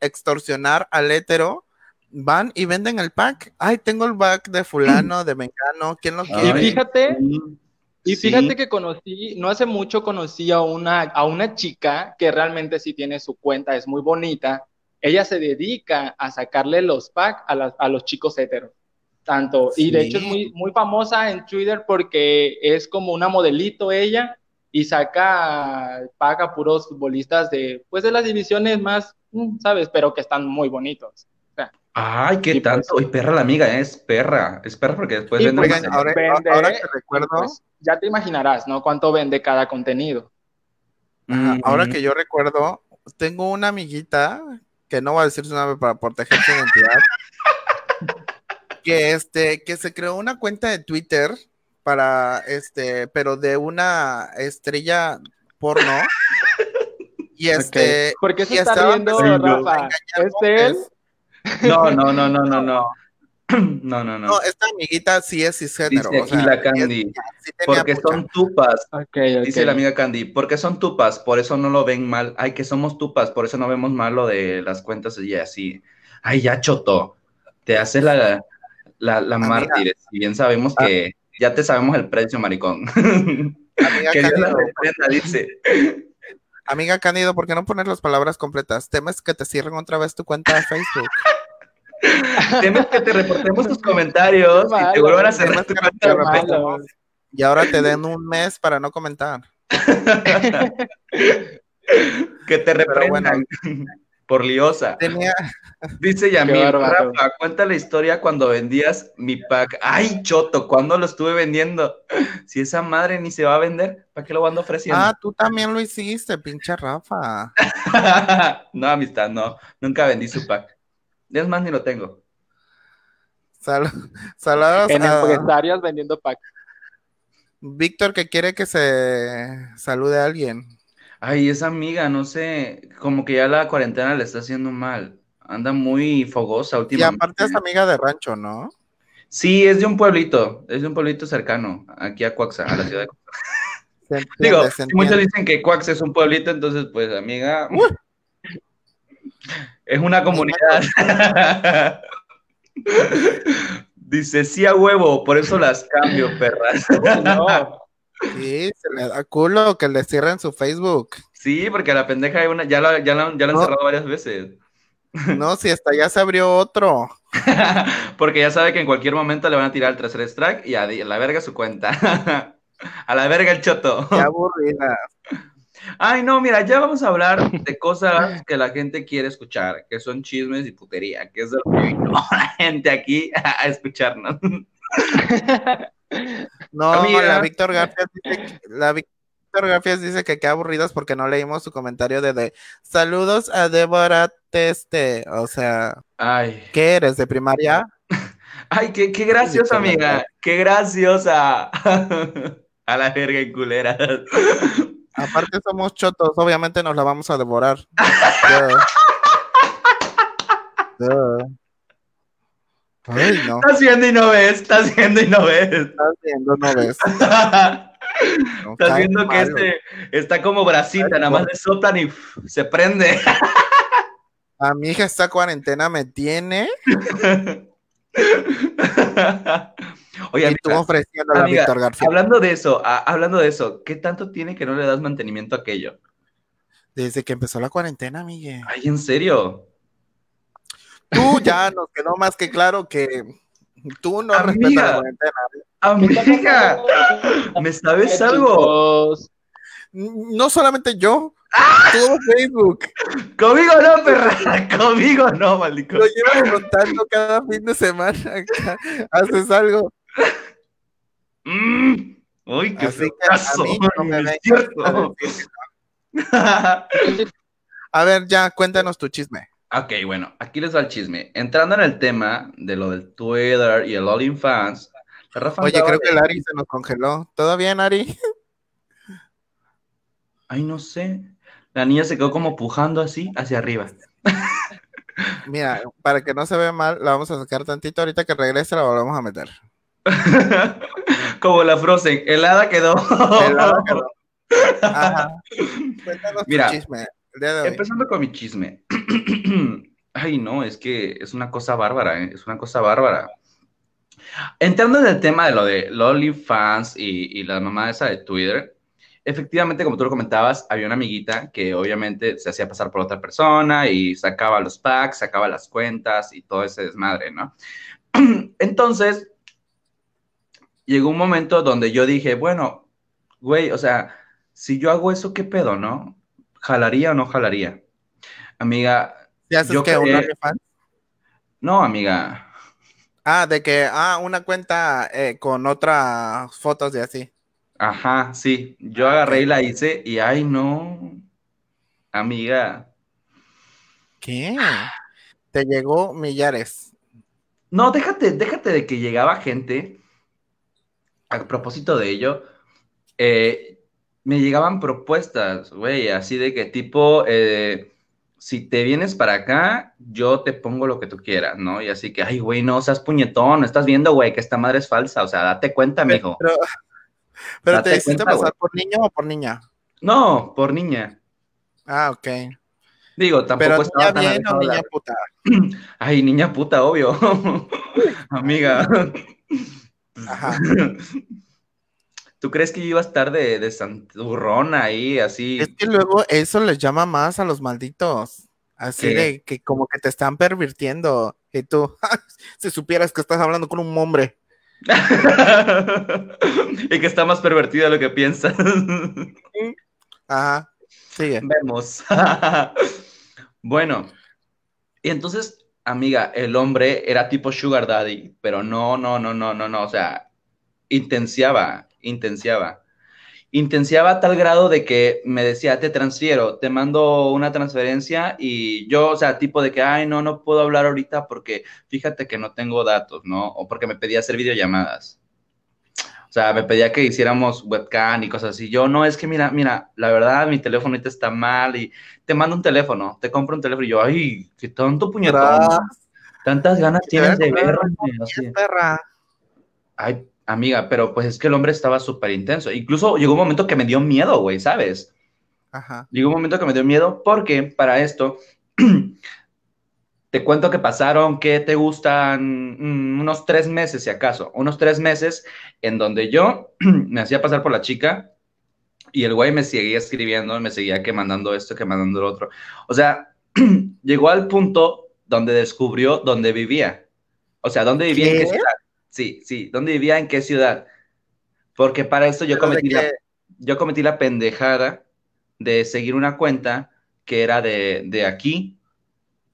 S2: extorsionar al hétero, van y venden el pack. Ay, tengo el pack de fulano, de mengano, ¿quién lo
S3: Y
S2: quiere?
S1: Ay,
S3: fíjate. Y
S1: Sí.
S3: fíjate que conocí, no hace mucho conocí a una, a una chica que realmente sí tiene su cuenta, es muy bonita. Ella se dedica a sacarle los packs a, las- a los chicos heteros. Tanto, y de hecho es muy, muy famosa en Twitter porque es como una modelito ella y saca, paga puros futbolistas de, pues de las divisiones más, mm, ¿sabes? Pero que están muy bonitos.
S1: Ay, qué
S3: Y pues-
S1: tanto. Uy, perra la amiga, ¿eh? es perra. Es perra porque después vende
S3: pues,
S2: ahora,
S3: vende,
S2: ahora que recuerdo,
S3: pues, ya te imaginarás, ¿no? Cuánto vende cada contenido.
S2: Ajá,
S1: Mm,
S2: ahora que yo recuerdo, tengo una amiguita, que no voy a decir su nombre para proteger su identidad, que este, que se creó una cuenta de Twitter para este, pero de una estrella porno. Y este,
S3: ¿Por qué se
S2: y
S3: está
S1: a
S3: Rafa? ¿Es él?
S1: No, no, no, no, no, no. No, no, no.
S2: No, esta amiguita sí es cisgénero.
S1: Dice
S2: o sea,
S1: aquí la
S2: es-
S1: Candy.
S2: sí
S1: Porque
S2: pucha.
S1: son tupas.
S3: Ok, ok.
S1: Dice la amiga Candy, porque son tupas, por eso no lo ven mal. Ay, que somos tupas, por eso no vemos mal lo de las cuentas y así. Ay, ya choto. Te hace la, la, la
S2: Amiga.
S1: mártir. Y bien sabemos que ya te sabemos el precio, maricón.
S2: Amiga
S1: que Dios la
S2: Cándido,
S1: reprenda, dice.
S2: amiga Cándido, ¿por qué no poner las palabras completas? ¿Temes que te cierren otra vez tu cuenta de Facebook?
S1: Temes que te reportemos tus comentarios y te vuelvan a cerrar tu cuenta.
S3: malo.
S2: Y ahora te den un mes para no comentar.
S1: Que te reprendan por liosa.
S2: Tenía,
S1: Dice Yamil. Rafa, cuenta la historia cuando vendías mi pack. Ay, choto, ¿cuándo lo estuve vendiendo? Si esa madre ni se va a vender, ¿para qué lo ando ofreciendo?
S2: ah, tú también lo hiciste, pinche Rafa.
S1: no, amistad, no. Nunca vendí su pack. Es más, ni lo tengo.
S2: Sal- saludos
S3: En
S2: a
S3: empresarias vendiendo packs.
S2: Víctor que quiere que se salude a alguien.
S1: Ay, esa amiga, no sé, como que ya la cuarentena le está haciendo mal. Anda muy fogosa
S2: Y
S1: últimamente.
S2: aparte es amiga de rancho, ¿no?
S1: Sí, es de un pueblito, es de un pueblito cercano, aquí a Cuaxa, a la ciudad de Cuaxa.
S2: Se entiende,
S1: Digo, muchos dicen que Cuax es un pueblito, entonces, pues, amiga, es una comunidad. Dice, sí a huevo, por eso las cambio, perras.
S3: No,
S2: Sí, se le da culo que le cierren su Facebook.
S1: Sí, porque a la pendeja hay una, ya la, ya la, ya la han
S2: No.
S1: cerrado varias veces.
S2: No, si hasta ya se abrió otro.
S1: Porque ya sabe que en cualquier momento le van a tirar el tercer strike y a, a la verga su cuenta. a la verga el choto.
S2: Qué aburrida.
S1: Ay, no, mira, ya vamos a hablar de cosas que la gente quiere escuchar, que son chismes y putería, que es lo que vino la gente aquí a escucharnos.
S2: No,
S1: Amiga.
S2: la Víctor Garfias dice que, la Víctor Garfias dice que qué aburridos porque no leímos su comentario de, de saludos a Débora Teste. O sea,
S1: Ay,
S2: ¿qué eres de primaria?
S1: ay, qué, qué graciosa, amiga, qué graciosa. a la verga en culera.
S2: Aparte somos chotos, obviamente nos la vamos a devorar. Duh. Duh. Ay, no,
S1: Estás viendo y no ves, estás viendo y no ves.
S2: estás viendo, no ves. No,
S1: Estás viendo que
S2: malo.
S1: este está como brasita,
S2: Ay,
S1: nada más le soplan y se prende.
S2: A mi hija esta cuarentena me tiene
S1: Oye,
S2: y tú
S1: amiga,
S2: a
S1: amiga,
S2: Víctor García.
S1: hablando de eso, a- hablando de eso, ¿qué tanto tiene que no le das mantenimiento a aquello?
S2: Desde que empezó la cuarentena, Miguel.
S1: Ay, ¿en serio?
S2: Tú ya nos quedó más que claro que tú no
S1: Amiga.
S2: respetas la cuarentena.
S1: Amiga, ¿me sabes algo?
S3: Chicos,
S2: No solamente yo, todo Facebook.
S1: Conmigo no, perra. Conmigo no, maldito.
S2: Lo llevas contando cada fin de semana. Haces algo.
S1: Mm. Uy, qué
S2: que
S1: fracaso.
S2: no me a que ver, ya, cuéntanos tu chisme.
S1: Ok, bueno, aquí les va el chisme. Entrando en el tema de lo del Twitter y el OnlyFans, la Rafa
S2: Oye, creo que
S1: de-
S2: el Ari se nos congeló. ¿Todo bien, Ari?
S1: Ay, no sé. La niña se quedó como pujando así hacia arriba.
S2: Mira, para que no se vea mal, la vamos a sacar tantito. Ahorita que regrese la volvemos a meter.
S1: como la Frozen. El hada quedó.
S2: El hada quedó. Ajá.
S1: Mira,
S2: chisme.
S1: Empezando con mi chisme. Ay, no, es que es una cosa bárbara, ¿eh? es una cosa bárbara. Entrando en el tema de lo de OnlyFans y, y la mamá esa de Twitter, efectivamente, como tú lo comentabas, había una amiguita que obviamente se hacía pasar por otra persona y sacaba los packs, sacaba las cuentas y todo ese desmadre, ¿no? Entonces, llegó un momento donde yo dije, bueno, güey, o sea, si yo hago eso, ¿qué pedo, no? ¿Jalaría o no jalaría? Amiga,
S2: ¿Y haces
S1: yo
S2: que un OnlyFans?
S1: no, amiga.
S2: Ah, de que, ah, una cuenta eh, con otras fotos y así.
S1: Ajá, sí. Yo agarré y la hice y ay, no. Amiga.
S2: ¿Qué? Te llegó millares.
S1: No, déjate, déjate de que llegaba gente. A propósito de ello, eh, me llegaban propuestas, güey, así de que tipo, eh, si te vienes para acá, yo te pongo lo que tú quieras, ¿no? Y así que, ay, güey, no seas puñetón, estás viendo, güey, que esta madre es falsa, o sea, date cuenta, mijo.
S2: Pero, pero te hiciste pasar por niño o por niña.
S1: No, por niña.
S2: Ah, ok.
S1: Digo, tampoco
S2: Pero
S1: estaba
S2: niña
S1: tan
S2: bien o
S1: la-
S2: niña puta.
S1: Ay, niña puta, obvio. Amiga.
S2: Ajá.
S1: ¿Tú crees que yo iba a estar de, de santurrona ahí, así?
S2: Es que luego eso les llama más a los malditos. Así
S1: ¿Qué?
S2: de que como que te están pervirtiendo. Y tú, si supieras que estás hablando con un hombre.
S1: y que está más pervertido de lo que piensas.
S2: Ajá. Sigue.
S1: Vemos. bueno, y entonces, amiga, el hombre era tipo Sugar Daddy, pero no, no, no, no, no, no, o sea, intenciaba, intenciaba. Intenciaba a tal grado de que me decía, te transfiero, te mando una transferencia y yo, o sea, tipo de que, ay, no, no puedo hablar ahorita porque fíjate que no tengo datos, ¿no? O porque me pedía hacer videollamadas. O sea, me pedía que hiciéramos webcam y cosas así. Yo, no, es que mira, mira, la verdad, mi teléfono ahorita está mal y te mando un teléfono, te compro un teléfono y yo, ay, qué tanto puñetón. Tantas ganas tienes de verme. Ay, amiga, pero pues es que el hombre estaba súper intenso. Incluso llegó un momento que me dio miedo, güey, ¿sabes?
S2: Ajá.
S1: Llegó un momento que me dio miedo porque para esto te cuento que pasaron, que te gustan Mm, unos tres meses, si acaso, unos tres meses en donde yo me hacía pasar por la chica y el güey me seguía escribiendo, me seguía que mandando esto, que mandando lo otro. O sea, llegó al punto donde descubrió dónde vivía. O sea, dónde vivía, en qué
S2: ¿Qué?
S1: ciudad. Sí, sí, dónde vivía, en qué ciudad. Porque para esto yo cometí la yo cometí la pendejada de seguir una cuenta que era de, de aquí,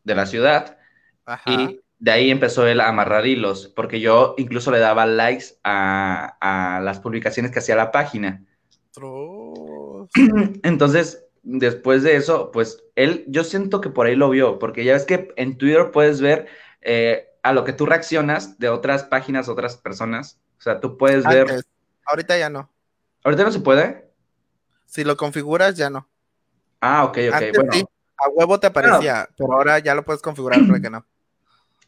S1: de la ciudad,
S2: Ajá.
S1: y de ahí empezó él a amarrar hilos, porque yo incluso le daba likes a, a las publicaciones que hacía la página.
S2: Tros.
S1: Entonces, después de eso, pues él, yo siento que por ahí lo vio, porque ya ves que en Twitter puedes ver eh, a lo que tú reaccionas de otras páginas, otras personas. O sea, tú puedes ver.
S2: Ahorita ya no.
S1: ¿Ahorita no se puede?
S2: Si lo configuras, ya no.
S1: Ah, ok, ok.
S2: Antes
S1: bueno,
S2: sí, a huevo te aparecía, pero ahora ya lo puedes configurar para que no.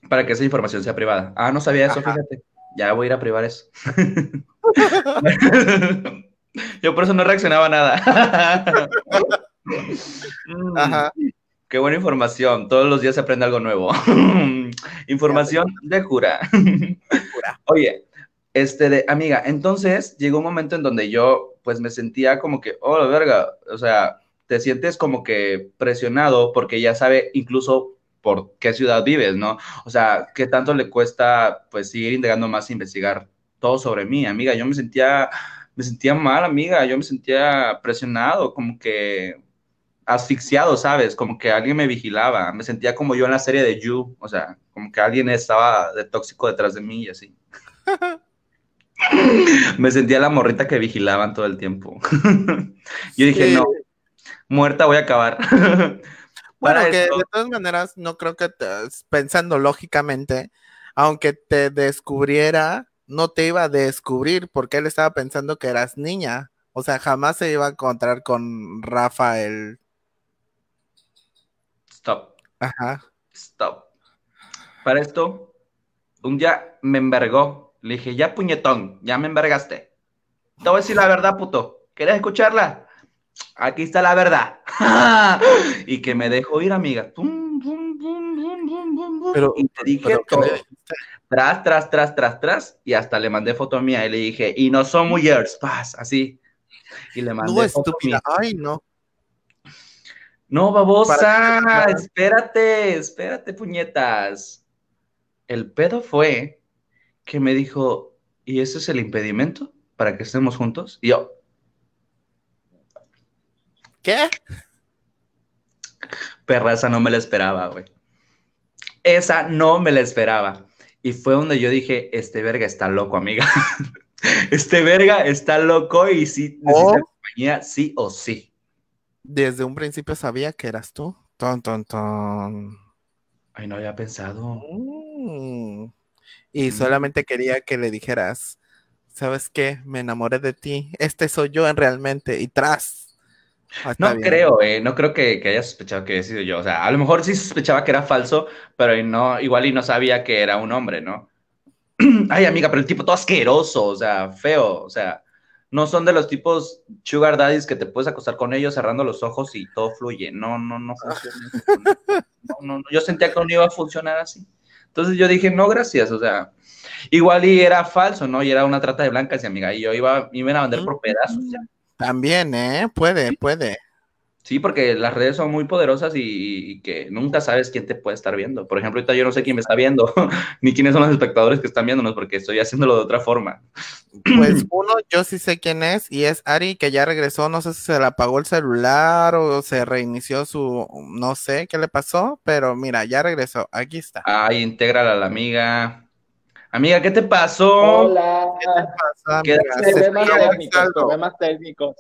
S1: para que esa información sea privada. Ah, no sabía eso,
S2: Ajá.
S1: fíjate. Ya voy a ir a privar eso. Yo por eso no reaccionaba a nada. Mm,
S2: Ajá.
S1: Qué buena información. Todos los días se aprende algo nuevo. información de jura. Oye, este de amiga, entonces llegó un momento en donde yo pues me sentía como que, oh, la verga, o sea, te sientes como que presionado porque ya sabe incluso por qué ciudad vives, ¿no? O sea, qué tanto le cuesta pues seguir indagando más e investigar todo sobre mí, amiga. Yo me sentía me sentía mal, amiga, yo me sentía presionado, como que asfixiado, ¿sabes? Como que alguien me vigilaba, me sentía como yo en la serie de You, o sea, como que alguien estaba de tóxico detrás de mí y así. me sentía la morrita que vigilaban todo el tiempo. yo dije, no, muerta voy a acabar.
S2: bueno, que de todas maneras, no creo que pensando lógicamente, aunque te descubriera, no te iba a descubrir porque él estaba pensando que eras niña. O sea, jamás se iba a encontrar con Rafael. Ajá.
S1: Stop. Para esto, un día me envergó. Le dije, ya puñetón, ya me envergaste. Te voy a decir la verdad, puto. ¿Quieres escucharla? Aquí está la verdad. y que me dejó ir, amiga.
S2: Pero,
S1: y te dije tras, tras, tras, tras, tras, y hasta le mandé foto mía y le dije, y no son mujeres, paz, así. Y le mandé
S2: no, estúpida, ay, no.
S1: No, babosa, espérate, espérate, puñetas. El pedo fue que me dijo, ¿y ese es el impedimento para que estemos juntos? Y yo,
S2: ¿qué?
S1: Perra, esa no me la esperaba, güey. Esa no me la esperaba. Y fue donde yo dije, este verga está loco, amiga. este verga está loco y sí necesita compañía, sí o sí.
S2: Desde un principio sabía que eras tú. Ton, ton, ton.
S1: Ay, no había pensado.
S2: Mm. Y solamente quería que le dijeras, ¿sabes qué? Me enamoré de ti. Este soy yo en realmente. Y tras,
S1: Ah, no creo, eh, no creo que, haya sospechado que haya sido yo. O sea, a lo mejor sí sospechaba que era falso, pero no, igual y no sabía que era un hombre, ¿no? Ay, amiga, pero el tipo todo asqueroso, o sea, feo, o sea, no son de los tipos sugar daddies que te puedes acostar con ellos cerrando los ojos y todo fluye. No, no, no funciona. No, no, yo sentía que no iba a funcionar así. Entonces yo dije, no, gracias, o sea, igual y era falso, ¿no? Y era una trata de blancas, y amiga, y yo iba, me iban a vender por pedazos. Ya.
S2: También, ¿eh? Puede, puede.
S1: Sí, porque las redes son muy poderosas y, que nunca sabes quién te puede estar viendo. Por ejemplo, ahorita yo no sé quién me está viendo, ni quiénes son los espectadores que están viéndonos, porque estoy haciéndolo de otra forma.
S2: Pues uno, yo sí sé quién es, y es Ari, que ya regresó, no sé si se le apagó el celular o se reinició su, no sé qué le pasó, pero mira, ya regresó, aquí está.
S1: Ay, intégrala a la amiga. Amiga, ¿qué te pasó?
S3: Hola. ¿Qué te pasó, Problemas técnicos, problemas técnicos.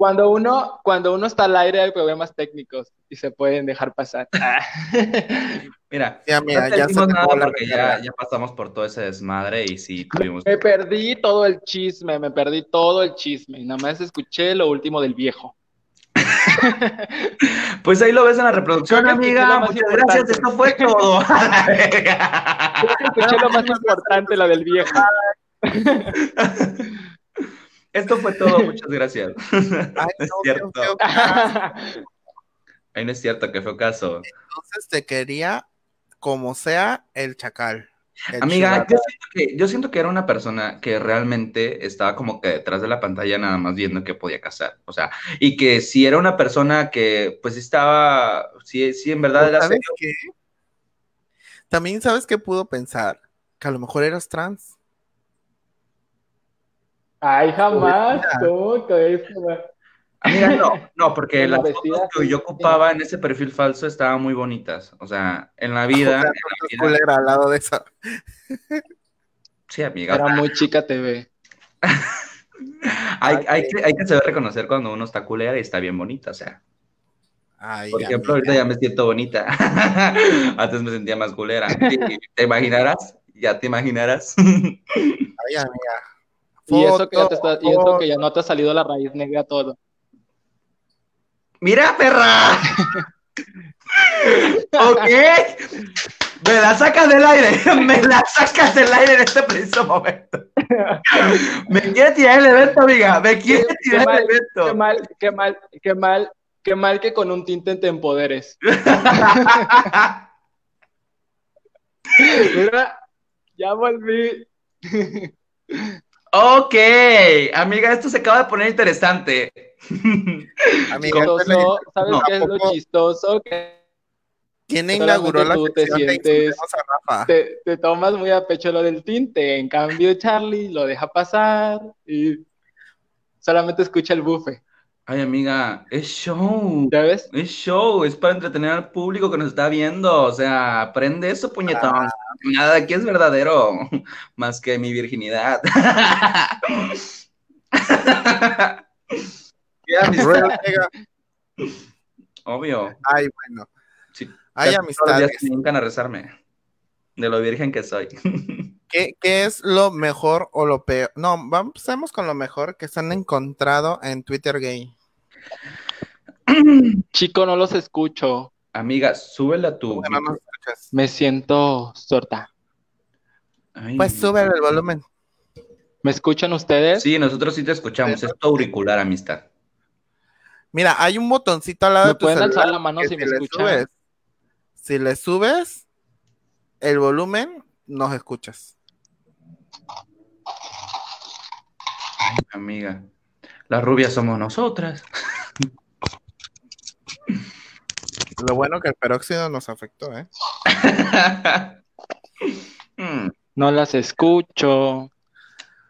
S3: Cuando uno, cuando uno está al aire hay problemas técnicos y se pueden dejar pasar.
S1: Mira, ya, mira, ya, nada porque ya, ya, pasamos por todo ese desmadre y sí tuvimos.
S3: Me perdí todo el chisme, me perdí todo el chisme. Nada más escuché lo último del viejo.
S1: pues ahí lo ves en la reproducción, amiga. Muchas gracias, esto fue todo.
S3: escuché lo más importante, la del viejo.
S1: Esto fue todo, muchas gracias. Ay, no, es cierto. Ahí no es cierto que fue caso.
S2: Entonces te quería como sea el chacal.
S1: Amiga, yo siento, que, yo siento, que, era una persona que realmente estaba como que detrás de la pantalla nada más viendo qué podía casar. O sea, y que si era una persona que pues estaba, sí, sí en verdad era
S2: ¿sabes Qué? También sabes que pudo pensar que a lo mejor eras trans.
S3: Ay, jamás, tú,
S1: Amiga, no, no, porque las fotos que yo ocupaba en ese perfil falso estaban muy bonitas. O sea, en la vida.
S2: en la vida... al lado de eso.
S1: Sí, amiga.
S3: Era muy chica TV.
S1: hay, hay, que, hay que saber reconocer cuando uno está culera y está bien bonita, o sea. Por ejemplo, ahorita ya me siento bonita. Antes me sentía más culera. ¿Te imaginarás? ¿Ya te imaginarás?
S2: Ay, amiga.
S3: Y, eso que ya te está, y eso que ya no te ha salido la raíz negra todo.
S1: Mira, perra. ok. Me la sacas del aire. Me la sacas del aire en este preciso momento. Me quiere tirar el evento, amiga. Me quiere tirar el evento.
S3: Qué mal, qué mal, qué mal, qué mal que con un tinte te empoderes. Mira, ya volví.
S1: Ok, amiga, esto se acaba de poner interesante.
S3: Amiga, ¿sabes qué es lo chistoso?
S2: ¿Quién inauguró la
S3: tú te sientes, te, te, tomas muy a pecho lo del tinte, en cambio Charlie lo deja pasar y... solamente escucha el bufe.
S1: Ay, amiga, es show.
S3: ¿Ya ves?
S1: Es show, es para entretener al público que nos está viendo. O sea, aprende eso, puñetón. Nada aquí es verdadero, más que mi virginidad. Qué amistad. Obvio.
S2: Ay, bueno.
S1: Sí.
S2: Hay amistades.
S1: dedican a rezarme. De lo virgen que soy.
S2: ¿Qué, qué es lo mejor o lo peor? No, vamos con lo mejor que se han encontrado en Twitter gay.
S3: Chico, no los escucho.
S1: Amiga, súbela a tu.
S2: Bueno, no escuchas.
S3: Me siento sorda.
S1: Ay,
S2: Pues sube el volumen.
S3: ¿Me escuchan ustedes?
S1: Sí, nosotros sí te escuchamos. Es tu auricular, amistad.
S2: Mira, hay un botoncito al lado
S3: ¿Me
S2: de tu
S3: pueden
S2: celular
S3: alzar la mano si me
S2: le
S3: escuchan?
S2: subes- si le subes el volumen, nos escuchas.
S1: Ay, amiga. Las rubias somos nosotras.
S2: Lo bueno que el peróxido nos afectó, ¿eh?
S1: Hmm,
S3: No las escucho.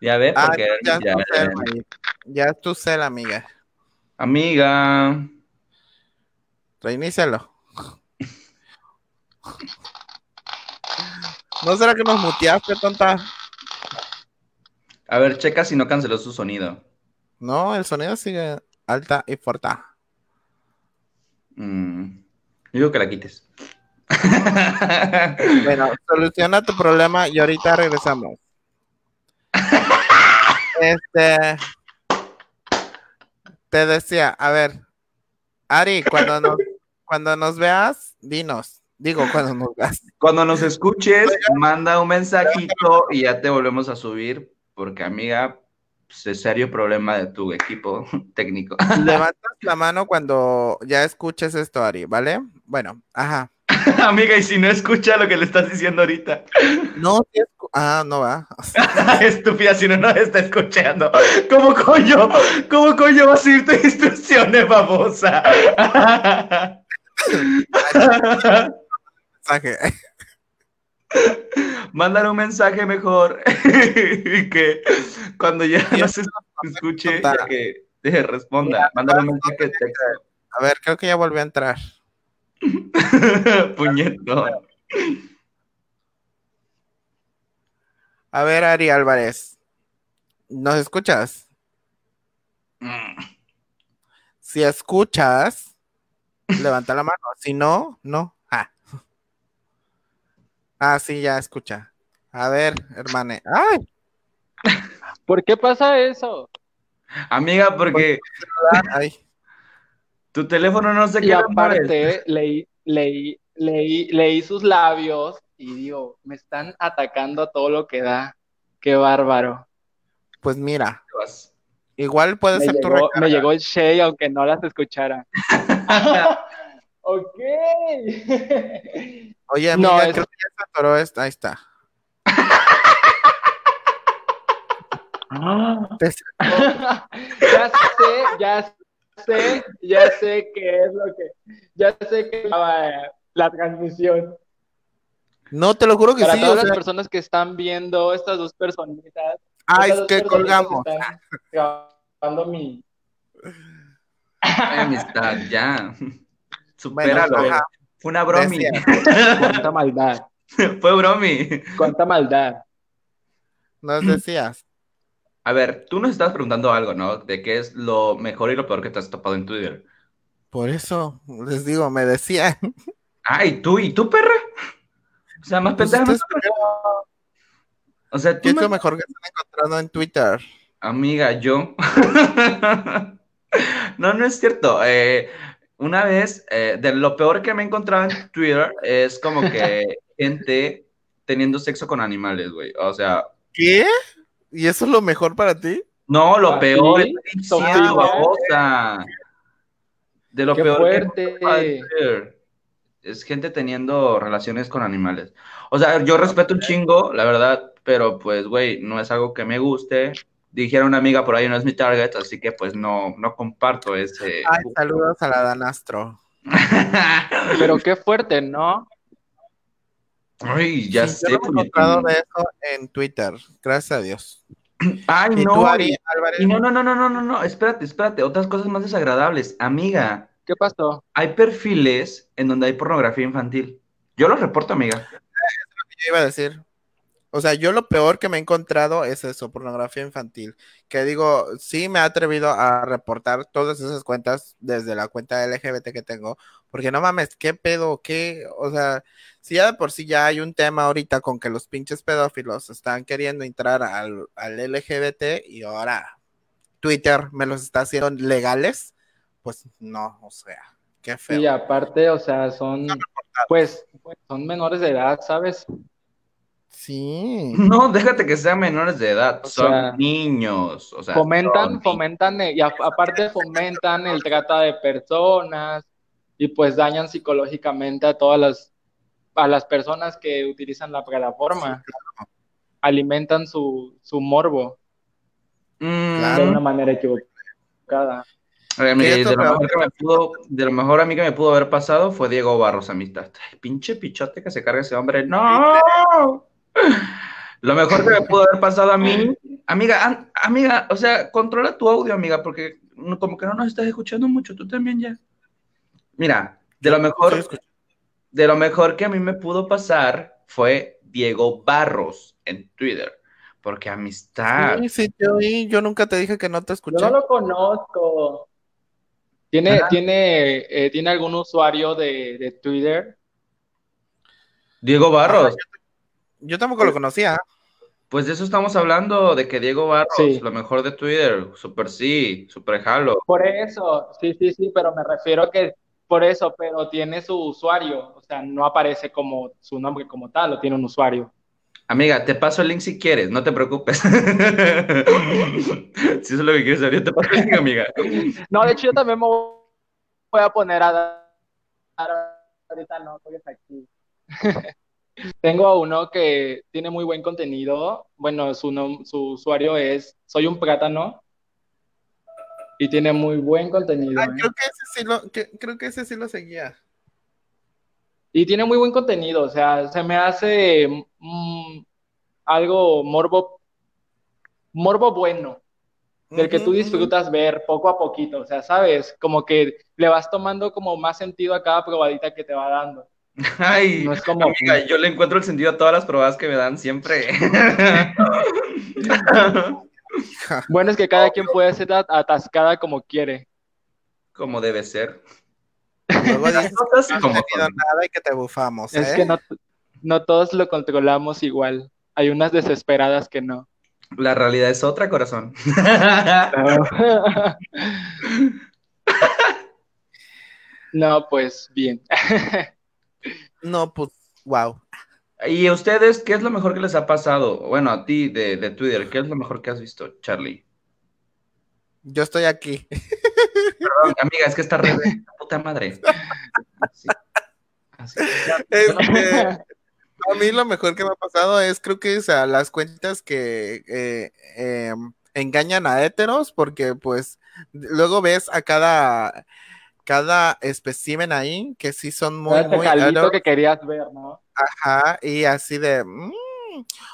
S1: Ya ves,
S2: Ah,
S1: porque
S2: ya es
S1: ya-
S2: tu cel, May. Ya es tu cel, amiga.
S1: amiga.
S2: Reinícialo. ¿No será que nos muteaste, tonta?
S1: A ver, checa si no canceló su sonido.
S2: No, el sonido sigue alta y fuerte.
S1: Mm, Digo que la quites.
S2: Bueno, soluciona tu problema y ahorita regresamos. Este. Te decía, a ver, Ari, cuando nos, cuando nos veas, dinos. Digo, cuando nos veas.
S1: Cuando nos escuches, manda un mensajito y ya te volvemos a subir, porque amiga, pues, es serio problema de tu equipo técnico.
S2: Levantas la mano cuando ya escuches esto, Ari, ¿vale? Bueno, ajá.
S1: amiga, y si no escucha lo que le estás diciendo ahorita,
S2: No, ah, no va.
S1: estúpida, si no nos está escuchando, ¿cómo coño, cómo coño vas a ir tus instrucciones, babosa? Mándale un mensaje mejor que cuando ya no se escuche, que te responda. Mándale un mensaje de texto.
S2: A ver, creo que ya volvió a entrar.
S1: Puñetón.
S2: A ver, Ari Álvarez. ¿Nos escuchas?
S1: Mm.
S2: Si escuchas, levanta la mano. Si no, no. Ah. Ah, sí, ya escucha. A ver, hermane. ¡Ay!
S3: ¿Por qué pasa eso?
S1: Amiga, porque
S2: Ay.
S1: Tu teléfono no sé
S3: Y
S1: qué mueves.
S3: aparte, leí, leí, leí, leí sus labios y digo, me están atacando a todo lo que da. Qué bárbaro.
S2: Pues mira, igual puede
S3: Me
S2: ser tu recarga.
S3: me llegó el Shay aunque no las escuchara. ok.
S2: Oye, amiga,
S3: No, es-
S2: creo que ya se atoró esta. Ahí está.
S3: Ya sé, ya sé, ya sé qué es lo que, ya sé que la, la transmisión.
S2: No, te lo juro que
S3: Para
S2: sí.
S3: todas
S2: o
S3: las personas que están viendo estas dos personitas.
S2: ay,
S3: estas dos
S2: que colgamos.
S3: están grabando mi.
S1: Amistad, ya.
S2: Bueno,
S1: Supéralo.
S2: ajá,
S1: Fue una bromi.
S3: Cuánta maldad,
S1: Fue bromi.
S3: cuánta maldad.
S2: nos decías.
S1: A ver, tú nos estabas preguntando algo, ¿no? De qué es lo mejor y lo peor que te has topado en Twitter.
S2: Por eso les digo, me decían.
S1: Ay, tú y tú, perra. O sea, más
S2: Pues
S1: pendeja. O sea, tú
S2: ¿Qué es
S1: me-
S2: lo mejor que se han encontrado en Twitter?
S1: Amiga, yo. No, no es cierto. Eh, una vez, eh, de lo peor que me he encontrado en Twitter es como que gente teniendo sexo con animales, güey. O sea,
S2: ¿Qué? ¿Y eso es lo mejor para ti?
S1: no, lo
S3: ¿Ah,
S1: peor
S3: sí?
S1: es babosa. De lo
S3: Qué
S1: peor que
S3: fuerte.
S1: Es gente teniendo relaciones con animales. O sea, yo respeto un chingo, la verdad, pero pues, güey, no es algo que me guste. Dijera una amiga por ahí, no es mi target, así que pues no, no comparto ese.
S2: Ay, saludos a la Danastro.
S3: Pero qué fuerte, ¿no?
S1: Ay, ya
S2: Sí,
S1: sé,
S2: yo no he
S1: puñetón.
S2: encontrado de eso en Twitter, gracias a Dios.
S1: Ay,
S2: ¿Y
S1: no.
S2: tú,
S1: y-
S2: Ari Álvarez?
S1: y no, no, no, no, no, no, no, espérate, espérate, otras cosas más desagradables. Amiga,
S3: ¿Qué pasó?
S1: hay perfiles en donde hay pornografía infantil. Yo los reporto, amiga.
S2: Yo iba a decir. O sea, yo lo peor que me he encontrado es eso, pornografía infantil. Que digo, sí me he atrevido a reportar todas esas cuentas desde la cuenta LGBT que tengo, porque no mames, qué pedo, qué, o sea, si ya de por sí ya hay un tema ahorita con que los pinches pedófilos están queriendo entrar al, al LGBT y ahora Twitter me los está haciendo legales, pues no, o sea, qué feo.
S3: Y aparte, o sea, son, pues, son menores de edad, ¿sabes?
S2: Sí.
S1: No, déjate que sean menores de edad,
S3: O
S1: son
S3: sea,
S1: niños. O sea,
S3: fomentan, fomentan, eh, y a- aparte fomentan el trata de personas y pues dañan psicológicamente a todas las, a las personas que utilizan la plataforma. Alimentan su, su morbo
S1: Mm,
S2: Claro.
S3: de una manera equivocada.
S1: a ver, mire,
S2: ¿Qué es
S1: de
S2: lo
S1: mejor que me pudo, de lo mejor a mí que me pudo haber pasado fue Diego Barros, amistad. Ay, pinche pichote que se carga ese hombre. ¡No! Lo mejor que me pudo haber pasado a mí, amiga, an- amiga, o sea, controla tu audio, amiga, porque no- como que no nos estás escuchando mucho, tú también ya. Mira, de lo mejor, de lo mejor que a mí me pudo pasar fue Diego Barros en Twitter, porque amistad.
S2: Sí. Yo nunca te dije que no te escuché.
S3: Yo no lo conozco. ¿Tiene,
S1: Ajá.
S3: tiene, eh, ¿tiene algún usuario de, de Twitter?
S1: Diego Barros,
S2: Yo tampoco lo conocía.
S1: pues de eso estamos hablando, de que Diego Barros,
S3: Sí.
S1: lo mejor de Twitter, super sí, super jalo.
S3: Por eso, sí, sí, sí, pero me refiero que por eso, pero tiene su usuario, o sea, no aparece como su nombre como tal, o tiene un usuario.
S1: Amiga, te paso el link si quieres, no te preocupes. si eso es lo que quieres saber, yo te paso el link, amiga.
S3: No, de hecho yo también me voy a poner a dar, ahorita no, estoy hasta aquí. Tengo uno que tiene muy buen contenido, bueno, su, nom- su usuario es Soy un plátano y tiene muy buen contenido.
S2: Ah,
S3: ¿eh?
S2: creo que ese sí lo, que- creo que ese sí lo seguía.
S3: Y tiene muy buen contenido, o sea, se me hace mm, algo morbo, morbo bueno, del que tú disfrutas ver poco a poquito, o sea, sabes, como que le vas tomando como más sentido a cada probadita que te va dando.
S1: Ay,
S3: No es como-
S1: amiga, yo le encuentro el sentido a todas las probadas que me dan siempre.
S3: Bueno, es que cada quien puede ser at- atascada como quiere.
S1: Como debe ser.
S2: Luego dices que no has
S1: como
S2: tenido nada y que te bufamos,
S3: Es
S2: ¿eh?
S3: que no, no todos lo controlamos igual. Hay unas desesperadas que no.
S1: La realidad es otra, corazón.
S3: No, pues bien.
S2: No, pues, wow.
S1: ¿Y a ustedes qué es lo mejor que les ha pasado? Bueno, a ti de, de Twitter, ¿qué es lo mejor que has visto, Charlie?
S2: Yo estoy aquí.
S1: Perdón, amiga, es que está re de puta madre. Así. Así.
S2: Este, a mí lo mejor que me ha pasado es, creo que es a las cuentas que eh, eh, engañan a héteros, porque pues luego ves a cada, cada espécimen ahí que sí son muy,
S3: Ese
S2: muy
S3: que querías ver, ¿no?
S2: Ajá, y así de. mm.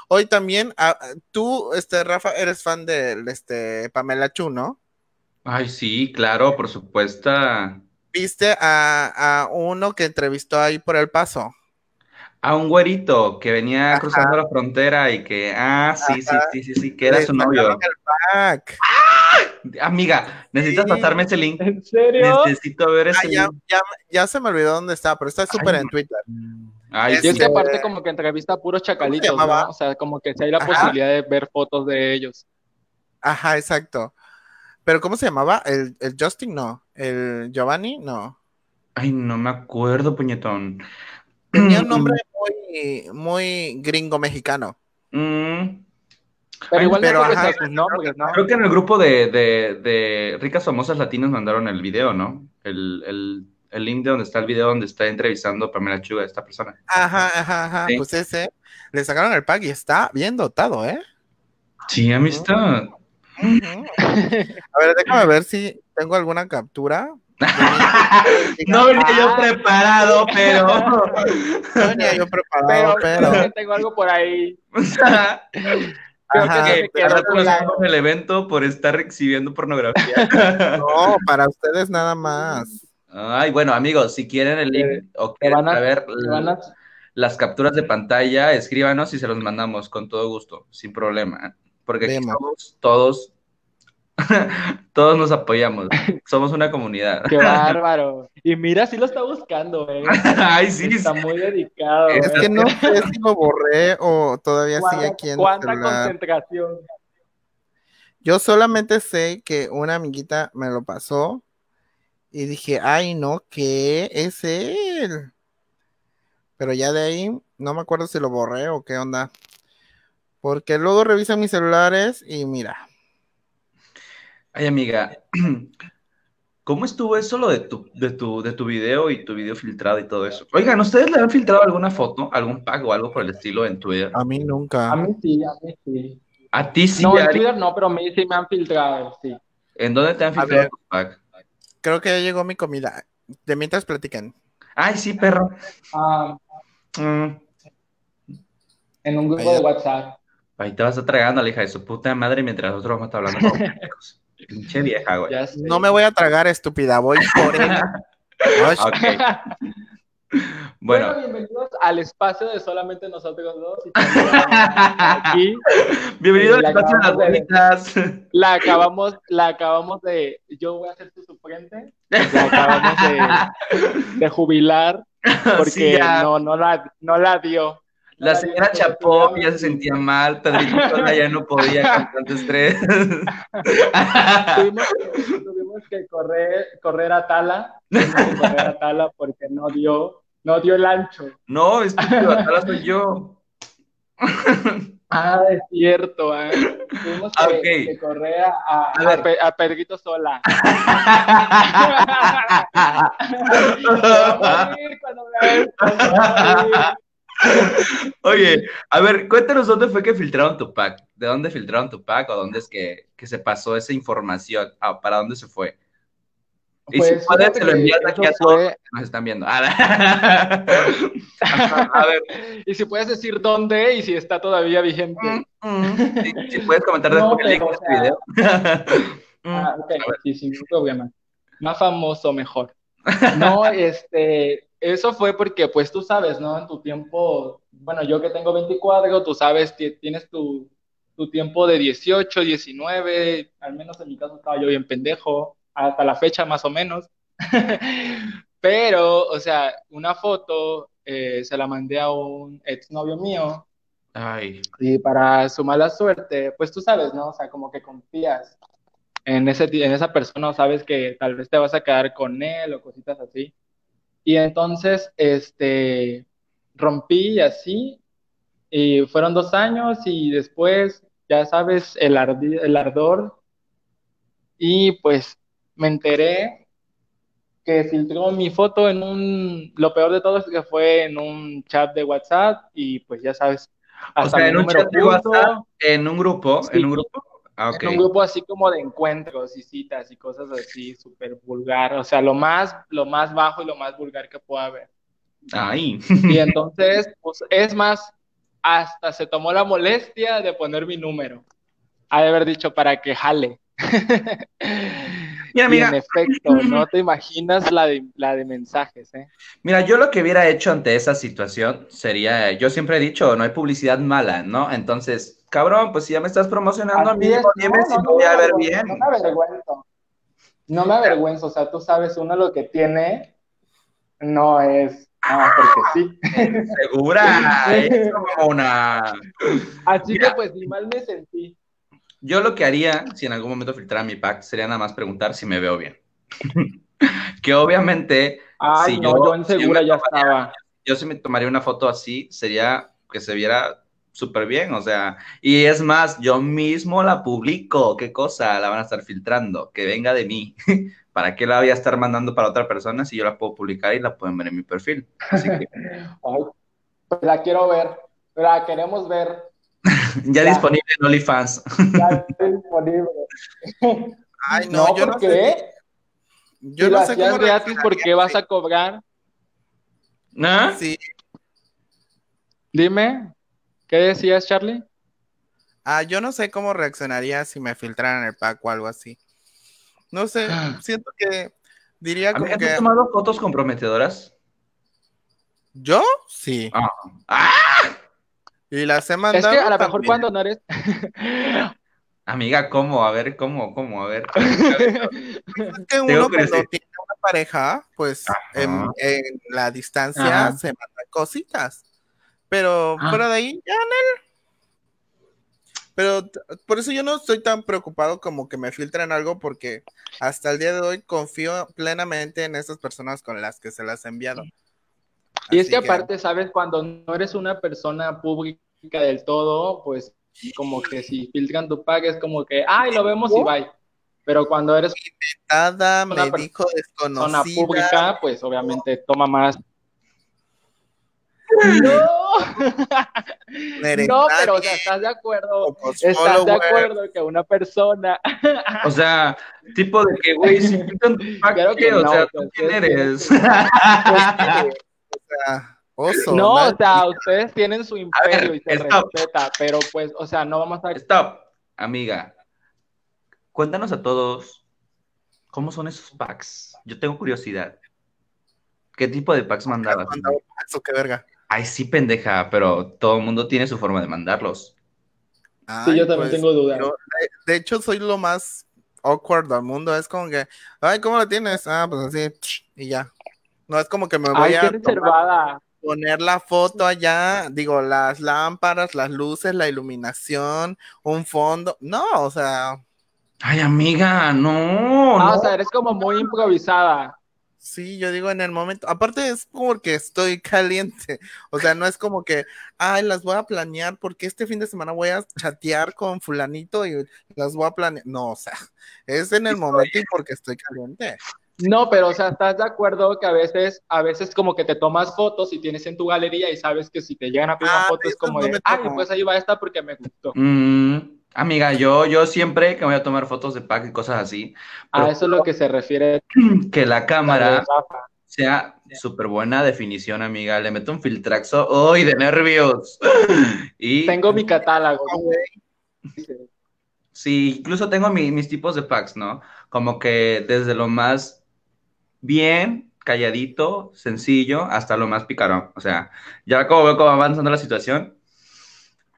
S2: Hoy también, ah, tú, este, Rafa, eres fan de este, Pamela Chu, ¿no?
S1: Ay, sí, claro, por supuesto.
S2: Viste a, a uno que entrevistó ahí por El Paso.
S1: A un güerito que venía
S2: Ajá.
S1: cruzando la frontera y que, ah, sí, sí,
S2: Ajá.
S1: sí, sí, sí, que era
S2: Le
S1: su novio.
S2: pack.
S1: Amiga, necesitas
S2: Sí.
S1: pasarme ese link.
S3: ¿En serio?
S1: Necesito ver
S2: Ah,
S1: ese
S2: ya,
S1: link.
S2: ya, ya se me olvidó dónde está, pero está súper en Twitter.
S1: Ay,
S3: Y es
S1: sí.
S3: que
S2: Este-
S3: aparte como que entrevista a puros chacalitos? ¿no? O sea, como que si hay la
S1: Ajá.
S3: posibilidad de ver fotos de ellos.
S2: Ajá, exacto. Pero ¿cómo se llamaba? ¿El, el Justin? No. ¿El Giovanni? No.
S1: Ay, no me acuerdo, puñetón.
S2: Tenía un nombre muy, muy gringo mexicano.
S1: Mm,
S3: Pero igual
S2: pero,
S3: no creo que
S2: ajá,
S3: sea sus nombres, ¿no?
S1: Creo que en el grupo de, de, de ricas famosas latinas mandaron el video, ¿no? El, el, el link de donde está el video donde está entrevistando Pamela Chuga, esta persona.
S2: Ajá, ajá, ajá.
S1: Sí.
S2: Pues ese, le sacaron el pack y está bien dotado, ¿eh?
S1: Sí, amistad.
S2: A ver, déjame ver si tengo alguna captura.
S1: No venía yo preparado, pero.
S2: No venía yo preparado,
S3: Pero, tengo algo por ahí.
S1: Creo
S2: Ajá.
S1: que en el evento por estar exhibiendo pornografía.
S2: No, para ustedes nada más.
S1: Ay, bueno, amigos, si quieren el link o quieren
S3: a- a-
S1: las capturas de pantalla, escríbanos y se los mandamos con todo gusto, sin problema. Porque aquí
S2: Vemos.
S1: somos todos, todos nos apoyamos. Somos una comunidad.
S3: Qué bárbaro. Y mira, sí lo está buscando, ¿eh?
S1: Ay, sí,
S3: Está
S1: sí.
S3: muy dedicado.
S2: Es
S3: ¿eh?
S2: que no sé si lo borré o todavía sigue
S3: ¿Cuánta,
S2: aquí en el
S3: cuánta
S2: celular.
S3: concentración?
S2: Yo solamente sé que una amiguita me lo pasó y dije, ay, no, ¿qué es él? Pero ya de ahí no me acuerdo si lo borré o qué onda. Porque luego reviso mis celulares y mira,
S1: Ay, amiga, ¿cómo estuvo eso lo de tu, de tu, de tu video y tu video filtrado y todo eso? Oigan, ¿ustedes le han filtrado alguna foto, algún pack o algo por el estilo en Twitter?
S2: a mí nunca.
S3: A mí sí, a mí sí.
S1: A ti sí,
S3: no, en
S1: Ari.
S3: Twitter no, pero a mí sí me han filtrado, sí.
S1: ¿En dónde te han filtrado
S2: ver.
S1: tu pack?
S2: Creo que ya llegó mi comida. De mientras platican.
S1: Ay, sí, perro.
S3: Ah,
S1: Mm.
S3: en un grupo
S2: Ahí-
S3: de WhatsApp.
S1: Ahí te vas a tragando a la hija de su puta madre mientras nosotros vamos a estar hablando. Pinche vieja, güey.
S2: No me voy a tragar, estúpida, voy por él. Ay,
S1: Ok.
S3: Bueno,
S1: Bueno,
S3: bienvenidos al espacio de solamente nosotros dos. Aquí
S1: bienvenido al
S3: La
S1: espacio de las bonitas.
S3: la acabamos, la acabamos de, yo voy a ser tu suplente, la acabamos de, de jubilar porque
S1: Sí,
S3: no, no la, no la dio.
S1: La señora Chapó ya se sentía mal, Pedrito ya no podía con tanto estrés.
S3: Tuvimos, que- tuvimos que correr, correr a Tala, tuvimos que correr a Tala porque no dio, no dio el ancho.
S1: No, estúpido, ahora soy yo.
S3: Ah, es cierto, ¿eh? Tuvimos que, correr a, a,
S1: A
S3: a Pe- a Pedrito Sola. Cuando
S1: Oye, a ver, cuéntanos dónde fue que filtraron tu pack. ¿De dónde filtraron tu pack o dónde es que, que se pasó esa información? Ah, ¿Para dónde se fue? Y
S3: Pues,
S1: si puedes,
S3: fíjate
S1: se lo envías aquí a todos
S3: fue-
S1: nos están viendo. Ah, a ver,
S3: Y si puedes decir dónde y si está todavía vigente.
S1: mm, si, si puedes comentar
S3: No,
S1: después el link de este video. Mm,
S3: Ah, ok, sí, sin problema. Más famoso, mejor. No, este, eso fue porque, pues tú sabes, ¿no? En tu tiempo, bueno, yo que tengo 24, tú sabes, ti- tienes tu, tu tiempo de 18, 19, al menos en mi caso estaba yo bien pendejo, hasta la fecha más o menos. Pero, o sea, una foto eh, se la mandé a un exnovio mío
S1: Ay,
S3: y para su mala suerte, pues tú sabes, ¿no? O sea, como que confías en ese, en esa persona o sabes que tal vez te vas a quedar con él o cositas así. Y entonces, este, rompí así y fueron dos años y después, ya sabes, el, ardi- el ardor y pues me enteré que filtró mi foto en un, lo peor de todo es que fue en un chat de WhatsApp y pues ya sabes,
S1: o
S3: hasta
S1: sea,
S3: mi
S1: en un chat de WhatsApp, en un grupo,
S3: Sí.
S1: en un grupo. Ah, ok.
S3: en un grupo así como de encuentros y citas y cosas así, súper vulgar, o sea, lo más, lo más bajo y lo más vulgar que pueda haber.
S1: Ay.
S3: Y entonces, pues, es más, hasta se tomó la molestia de poner mi número. Ha de haber dicho para que jale.
S1: Mira,
S3: Y
S1: amiga,
S3: en efecto, no te imaginas la de, la de mensajes, ¿eh?
S1: Mira, yo lo que hubiera hecho ante esa situación sería, yo siempre he dicho, no hay publicidad mala, ¿no? Entonces, cabrón, pues si ya me estás promocionando a mí,
S3: es,
S1: dime
S3: no,
S1: si
S3: no,
S1: me
S3: no
S1: voy a ver
S3: avergüenzo,
S1: bien.
S3: No me avergüenzo. No me avergüenzo, o sea, tú sabes, uno lo que tiene no es, no, porque sí.
S1: Segura, es como una...
S3: Así
S1: Mira.
S3: que pues ni mal me sentí.
S1: Yo lo que haría, si en algún momento filtrara mi pack, sería nada más preguntar si me veo bien. que obviamente,
S3: Ay,
S1: Si
S3: no,
S1: yo-
S3: yo en
S1: si yo
S3: segura ya
S1: tomaría-
S3: estaba.
S1: yo si me tomaría una foto así, sería que se viera súper bien, o sea, y es más, yo mismo la publico, qué cosa, la van a estar filtrando, que venga de mí. ¿Para qué la voy a estar mandando para otra persona si yo la puedo publicar y la pueden ver en mi perfil? Así que
S3: Ay, la quiero ver, la queremos ver,
S1: ya
S3: Ya.
S1: disponible en OnlyFans.
S3: ya disponible.
S2: Ay, no,
S3: No,
S2: yo no
S3: ¿por
S2: sé. Yo
S3: si
S2: no sé cómo
S3: gratis, ¿por qué vas a cobrar?
S1: ¿No?
S2: Sí,
S3: Dime, ¿qué decías, Charlie?
S2: Ah, yo no sé cómo reaccionaría si me filtraran el pack o algo así. No sé,
S1: Ah.
S2: siento que diría como
S1: ¿Has
S2: que
S1: tomado fotos comprometedoras?
S2: yo sí.
S1: Ah. ¡Ah!
S2: Y las he
S3: Es
S2: mandado.
S3: que a lo mejor cuando no eres.
S1: Amiga, ¿cómo? A ver, ¿cómo? ¿Cómo? A ver.
S2: Es que uno cuando tiene una pareja, pues en, en la distancia
S3: Ajá.
S2: se mandan cositas. Pero
S1: Ah.
S2: fuera de ahí, ya. Pero por eso yo no estoy tan preocupado como que me filtren algo, porque hasta el día de hoy confío plenamente en esas personas con las que se las he enviado.
S3: Y es que aparte, ¿sabes? Cuando no eres una persona pública del todo, pues como que si filtran tu pack es como que, ay, lo vemos y bye. Pero cuando eres
S2: me
S3: una
S2: dijo
S3: persona pública, pues obviamente toma más. No, pero o sea, ¿estás de acuerdo? ¿Estás de acuerdo que una persona
S1: O sea, tipo de que, güey, si pintan tu pack,
S3: Claro que
S1: ¿qué? O
S3: no,
S1: sea,
S3: pues,
S1: ¿tú quién eres?
S2: Sea, oso.
S3: No,
S2: nadie-
S3: o sea, ustedes tienen su imperio y se
S1: stop.
S3: respeta, pero pues, o sea, no vamos a
S1: Stop, amiga. Cuéntanos a todos cómo son esos packs. Yo tengo curiosidad. ¿Qué tipo de packs mandabas?
S2: Mandaba packs, o qué verga.
S1: Ay, sí, pendeja, pero todo el mundo tiene su forma de mandarlos.
S3: Sí, yo también
S2: pues,
S3: tengo dudas.
S2: yo, de, de hecho, soy lo más awkward del mundo. Es como que, ay, ¿cómo lo tienes? Ah, pues así, y ya. No es como que me voy
S3: Ay,
S2: a tomar- poner la foto allá, digo, las lámparas, las luces, la iluminación, un fondo. No, o sea,
S1: Ay, amiga, no.
S3: Ah,
S1: no.
S3: o sea, eres como muy improvisada.
S2: sí, yo digo en el momento. Aparte, es porque estoy caliente. O sea, no es como que, ay, las voy a planear porque este fin de semana voy a chatear con Fulanito y las voy a planear. No, o sea, es en el momento y porque estoy caliente.
S3: No, pero o sea, ¿estás de acuerdo que a veces, a veces como que te tomas fotos y tienes en tu galería y sabes que si te llegan a pedir
S2: Ah,
S3: una foto es como
S2: no
S3: de, ay, pues ahí va esta porque me gustó.
S1: Mm, amiga, yo, yo siempre que voy a tomar fotos de pack y cosas así,
S3: A eso es lo que se refiere
S1: que la cámara sea súper buena definición, amiga. Le meto un filtraxo. ¡Uy, de nervios! Y
S3: Tengo mi catálogo.
S1: sí, incluso tengo mi- mis tipos de packs, ¿no? Como que desde lo más bien, calladito, sencillo, hasta lo más picarón. O sea, ya como veo cómo va avanzando la situación,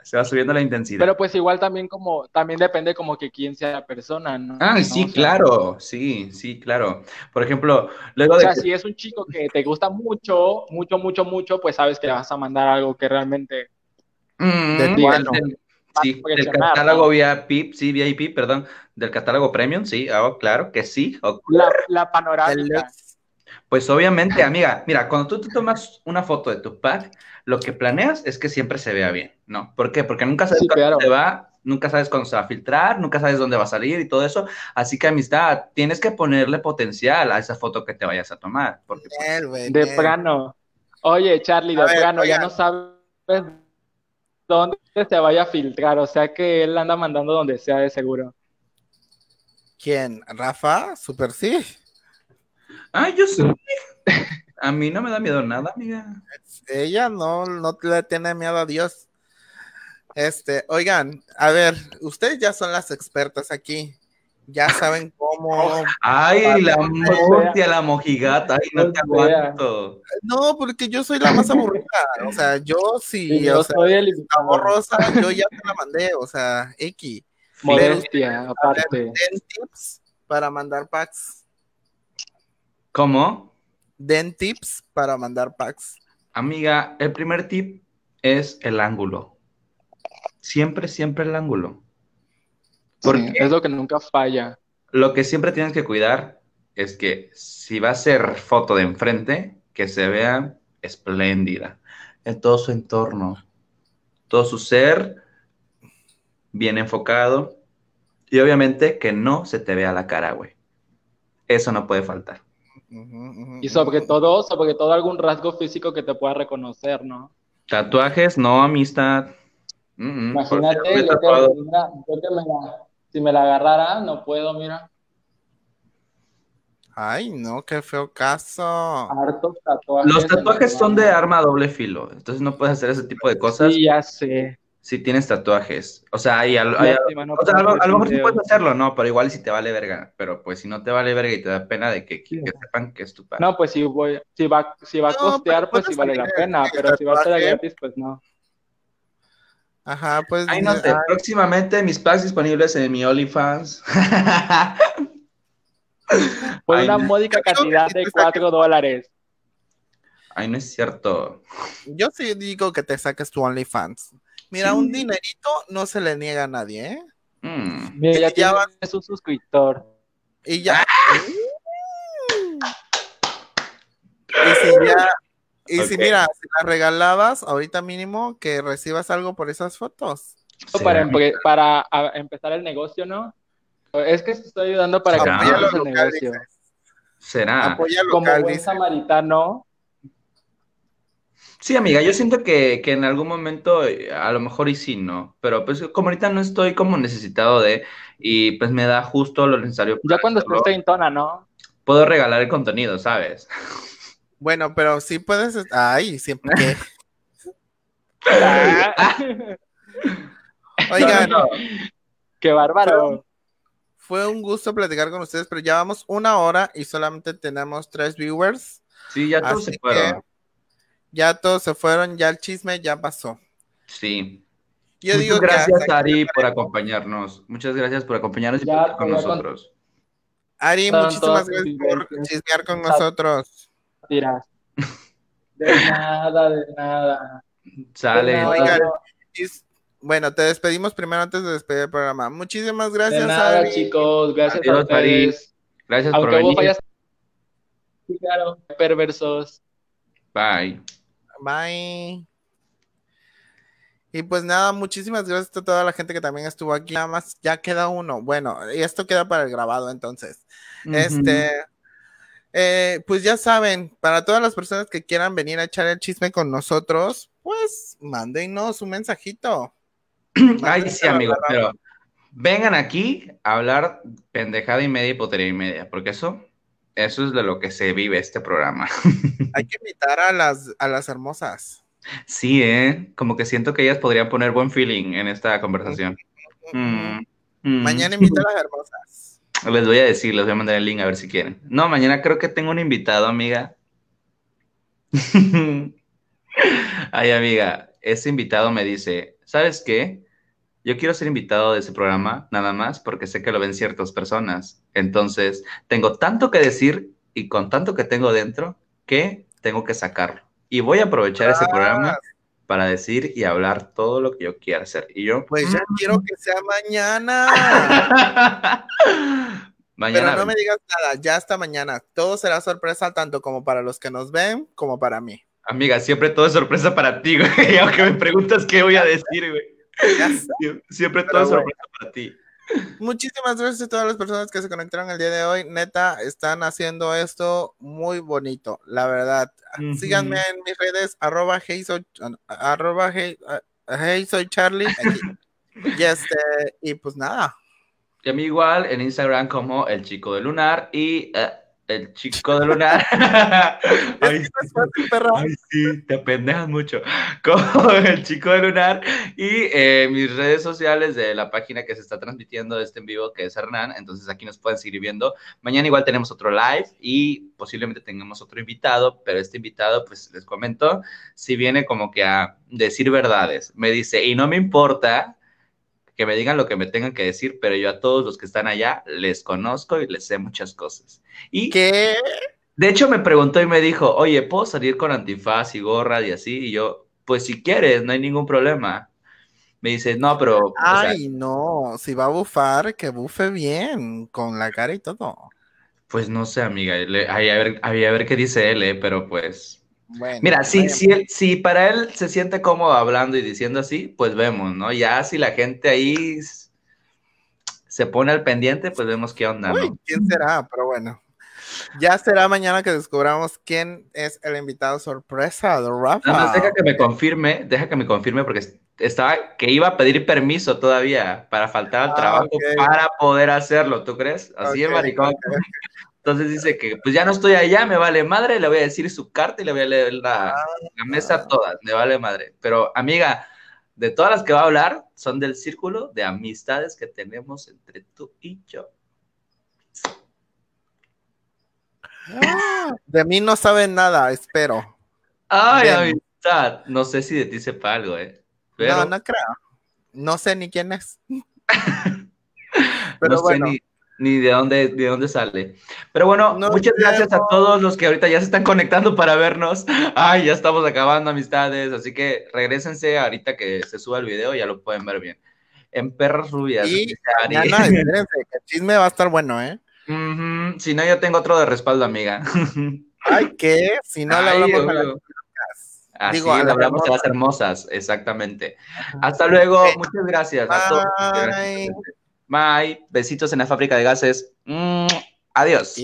S1: se va subiendo la intensidad.
S3: Pero pues igual también como, también depende como que quién sea la persona, ¿no?
S1: Ah, sí, claro, sí, sí, claro. Por ejemplo, luego
S3: O
S1: de
S3: sea,
S1: que-
S3: si es un chico que te gusta mucho, mucho, mucho, mucho, pues sabes que le vas a mandar algo que realmente
S1: Mm,
S2: de bueno.
S1: Sí, del catálogo
S3: ¿no?
S1: VIP, sí, VIP, perdón, del catálogo Premium, sí, ah, claro que sí.
S3: la, la panorámica.
S1: Pues obviamente, amiga, mira, cuando tú te tomas una foto de tu pack, lo que planeas es que siempre se vea bien, ¿no? ¿Por qué? Porque nunca sabes
S3: Sí,
S1: cuándo
S3: claro.
S1: va, nunca sabes cuándo se va a filtrar, nunca sabes dónde va a salir y todo eso. Así que, amistad, tienes que ponerle potencial a esa foto que te vayas a tomar. Porque, pues,
S3: De plano. Oye, Charlie, de plano, ya no sabes dónde se vaya a filtrar, o sea que él anda mandando donde sea de seguro.
S2: ¿Quién? ¿Rafa? Super sí.
S1: ay, yo sí. A mí no me da miedo nada, amiga.
S2: Ella no, no le tiene miedo a Dios. Este, oigan, a ver, ustedes ya son las expertas aquí. Ya saben cómo.
S1: Ay, la
S3: sea.
S1: montia, la mojigata, ay, no te aguanto.
S2: No, porque yo soy la más aburrida. O sea, yo sí,
S3: Y yo
S2: o sea,
S3: soy el
S2: la borrosa, yo ya te la mandé. O sea, X.
S3: modestia, aparte.
S2: Den tips para mandar packs.
S1: ¿Cómo?
S2: Den tips para mandar packs.
S1: Amiga, el primer tip es el ángulo. Siempre, siempre el ángulo. Porque
S3: Sí, es lo que nunca falla.
S1: lo que siempre tienes que cuidar es que si va a ser foto de enfrente, que se vea espléndida en todo su entorno, todo su ser bien enfocado y obviamente que no se te vea la cara, güey. Eso no puede faltar.
S3: Y sobre todo, sobre todo algún rasgo físico que te pueda reconocer, ¿no?
S1: Tatuajes, no amistad. Mm, mm,
S3: Imagínate, yo que,
S1: tatuado.
S3: mira, yo que me la- si me la agarrara, no puedo, mira,
S2: Ay, no, qué feo caso.
S3: hartos tatuajes.
S1: Los tatuajes son de arma a doble filo, entonces no puedes hacer ese tipo de cosas.
S3: Sí, ya sé.
S1: si tienes tatuajes. O sea, hay,
S3: no
S1: o sea, a, lo,
S3: puedo
S1: a lo mejor sí puedes hacerlo, ¿no? Pero igual si te vale verga. Pero pues si no te vale verga y te da pena de que, que, sepan que es tu padre.
S3: No, pues si voy, si va, si va a costear, pues sí
S2: puedes
S3: vale la pena, pero si va a ser gratis, pues no.
S2: Ajá, pues.
S1: Ay, no sé,
S2: ah,
S1: próximamente mis packs disponibles en mi OnlyFans.
S3: Por
S1: Ay,
S3: una
S1: no.
S3: módica cantidad de
S2: te saques-
S3: 4 dólares.
S1: Ay, no es cierto.
S2: Yo sí digo que te saques tu OnlyFans. Mira,
S1: Sí.
S2: un dinerito no se le niega a nadie, ¿eh?
S1: Mm.
S3: Mira, ya,
S2: Ya
S3: tienes un suscriptor.
S2: Y ya. Y si ya. Y si mira, si la regalabas, ahorita mínimo que recibas algo por esas fotos.
S3: Para, para empezar el negocio, ¿no? Es que estoy ayudando para que empieces el
S2: local,
S3: negocio.
S2: dices.
S1: ¿Será?
S2: Apoya
S3: Como
S2: local,
S3: buen
S2: dice.
S3: samaritano,
S1: Sí, amiga, yo siento que, que en algún momento eh, a lo mejor y sí, ¿no? Pero pues como ahorita no estoy como necesitado de, y pues me da justo lo necesario
S3: ya cuando estés treintona, ¿no?
S1: puedo regalar el contenido, ¿sabes?
S2: Bueno, pero sí puedes. Ay, siempre que. Oigan,
S1: No, no, no.
S3: ¡Qué bárbaro!
S2: fue un gusto platicar con ustedes, pero ya vamos una hora y solamente tenemos tres viewers.
S1: Sí, ya todos se fueron.
S2: Ya todos se fueron, ya el chisme ya pasó.
S1: Sí.
S2: Yo
S1: Muchas
S2: digo
S1: gracias, Ari, por acompañarnos. Muchas gracias por acompañarnos y
S3: Ya,
S1: por estar con nosotros.
S2: Ari, muchísimas gracias por chismear con nosotros.
S3: Tiras. De nada, de nada.
S1: Sale.
S3: De nada,
S2: Oigan,
S3: no.
S2: Y s- Bueno, te despedimos primero antes de despedir el programa. Muchísimas
S3: De
S2: gracias,
S3: nada,
S2: Ari.
S3: chicos. Gracias
S1: Adiós,
S3: a ustedes.
S1: Gracias por
S3: Aunque hubo
S1: venir.
S3: fallas. Sí, claro, perversos.
S1: Bye.
S2: Bye. Y pues nada, muchísimas gracias a toda la gente que también estuvo aquí. Nada más, ya queda uno. Bueno, y esto queda para el grabado entonces. Este, eh, pues ya saben, para todas las personas que quieran venir a echar el chisme con nosotros, pues mándenos un mensajito.
S1: Ay, sí, amigo, pero vengan aquí a hablar pendejada y media y potería y media, porque eso, eso es de lo que se vive este programa.
S2: Hay que invitar a las, a las hermosas.
S1: Sí, ¿eh? Como que siento que ellas podrían poner buen feeling en esta conversación. Mm, mm.
S2: Mañana invita a las hermosas.
S1: Les voy a decir, les voy a mandar el link a ver si quieren. No, mañana creo que tengo un invitado, amiga. Ay, amiga, ese invitado me dice, ¿sabes qué? Yo quiero ser invitado de ese programa, nada más, porque sé que lo ven ciertas personas. Entonces, tengo tanto que decir y con tanto que tengo dentro que tengo que sacarlo. Y voy a aprovechar ese
S2: Ah.
S1: programa para decir y hablar todo lo que yo quiera hacer. Y yo,
S2: Pues ya quiero que sea mañana.
S1: mañana.
S2: Pero no me digas nada, ya hasta mañana. Todo será sorpresa tanto como para los que nos ven como para mí.
S1: Amiga, siempre todo es sorpresa para ti, güey. Aunque me preguntas qué voy a decir, güey. Siempre todo es sorpresa para ti.
S2: Muchísimas gracias a todas las personas que se conectaron el día de hoy. Neta, están haciendo esto muy bonito, la verdad. Síganme en mis redes, arroba hey soy, arroba hey, ah, hey soy Charlie. Y este, y pues nada.
S1: Y a mí igual en Instagram como el chico de lunar y eh, el chico de lunar. Ay,
S2: perra.
S1: Ay, sí, te apendejas mucho. Como el chico de lunar. Y eh, mis redes sociales de la página que se está transmitiendo este en vivo, que es Hernán. Entonces aquí nos pueden seguir viendo. Mañana igual tenemos otro live y posiblemente tengamos otro invitado, pero este invitado, pues les comento, si viene como que a decir verdades. Me dice, y no me importa que me digan lo que me tengan que decir, pero yo a todos los que están allá les conozco y les sé muchas cosas. Y
S2: ¿Qué?
S1: de hecho, me preguntó y me dijo, oye, ¿puedo salir con antifaz y gorra y así? Y yo, pues si quieres, no hay ningún problema. Me dice, no, pero, o sea,
S2: Ay, no, si va a bufar, que bufe bien, con la cara y todo.
S1: pues no sé, amiga, le- ahí a ver, ahí a ver qué dice él, eh, pero pues...
S2: Bueno,
S1: Mira, si,
S2: vaya-
S1: si, él- si para él se siente cómodo hablando y diciendo así, pues vemos, ¿no? Ya si la gente ahí se pone al pendiente, pues vemos qué onda,
S2: Uy,
S1: ¿no?
S2: ¿quién será? Pero bueno. Ya será mañana que descubramos quién es el invitado sorpresa de Rafa.
S1: Más deja que me confirme, deja que me confirme porque es- estaba que iba a pedir permiso todavía para faltar al
S2: Ah,
S1: trabajo
S2: ok.
S1: para poder hacerlo, ¿tú crees? Así de
S2: Ok,
S1: maricón.
S2: ok.
S1: Entonces dice que pues ya no estoy allá, me vale madre, le voy a decir su carta y le voy a leer la,
S2: Ah.
S1: la mesa a todas, me vale madre. Pero amiga, de todas las que va a hablar son del círculo de amistades que tenemos entre tú y yo.
S2: De mí no saben nada, espero.
S1: Ay, amistad. No sé si de ti sepa algo, ¿eh? Pero
S2: No, no creo. No sé ni quién es.
S1: no
S2: Pero
S1: sé
S2: bueno,
S1: ni, ni de dónde, de dónde sale. Pero bueno, muchas gracias a todos los que ahorita ya se están conectando para vernos. Ay, ya estamos acabando, amistades. Así que regresense ahorita que se suba el video, ya lo pueden ver bien. En Perras Rubias.
S2: Y
S1: Ari.
S2: mañana, espérense, que el chisme va a estar bueno, ¿eh?
S1: Si no, yo tengo otro de respaldo, amiga.
S2: Ay, ¿qué? Si no le
S1: Ay,
S2: hablamos a las
S1: obvio.
S2: chicas.
S1: Así
S2: Digo,
S1: hablamos a las hermosas, exactamente. Hasta luego,
S2: Ok.
S1: muchas gracias a todos.
S2: Bye.
S1: Besitos en la fábrica de gases. Mm, Adiós.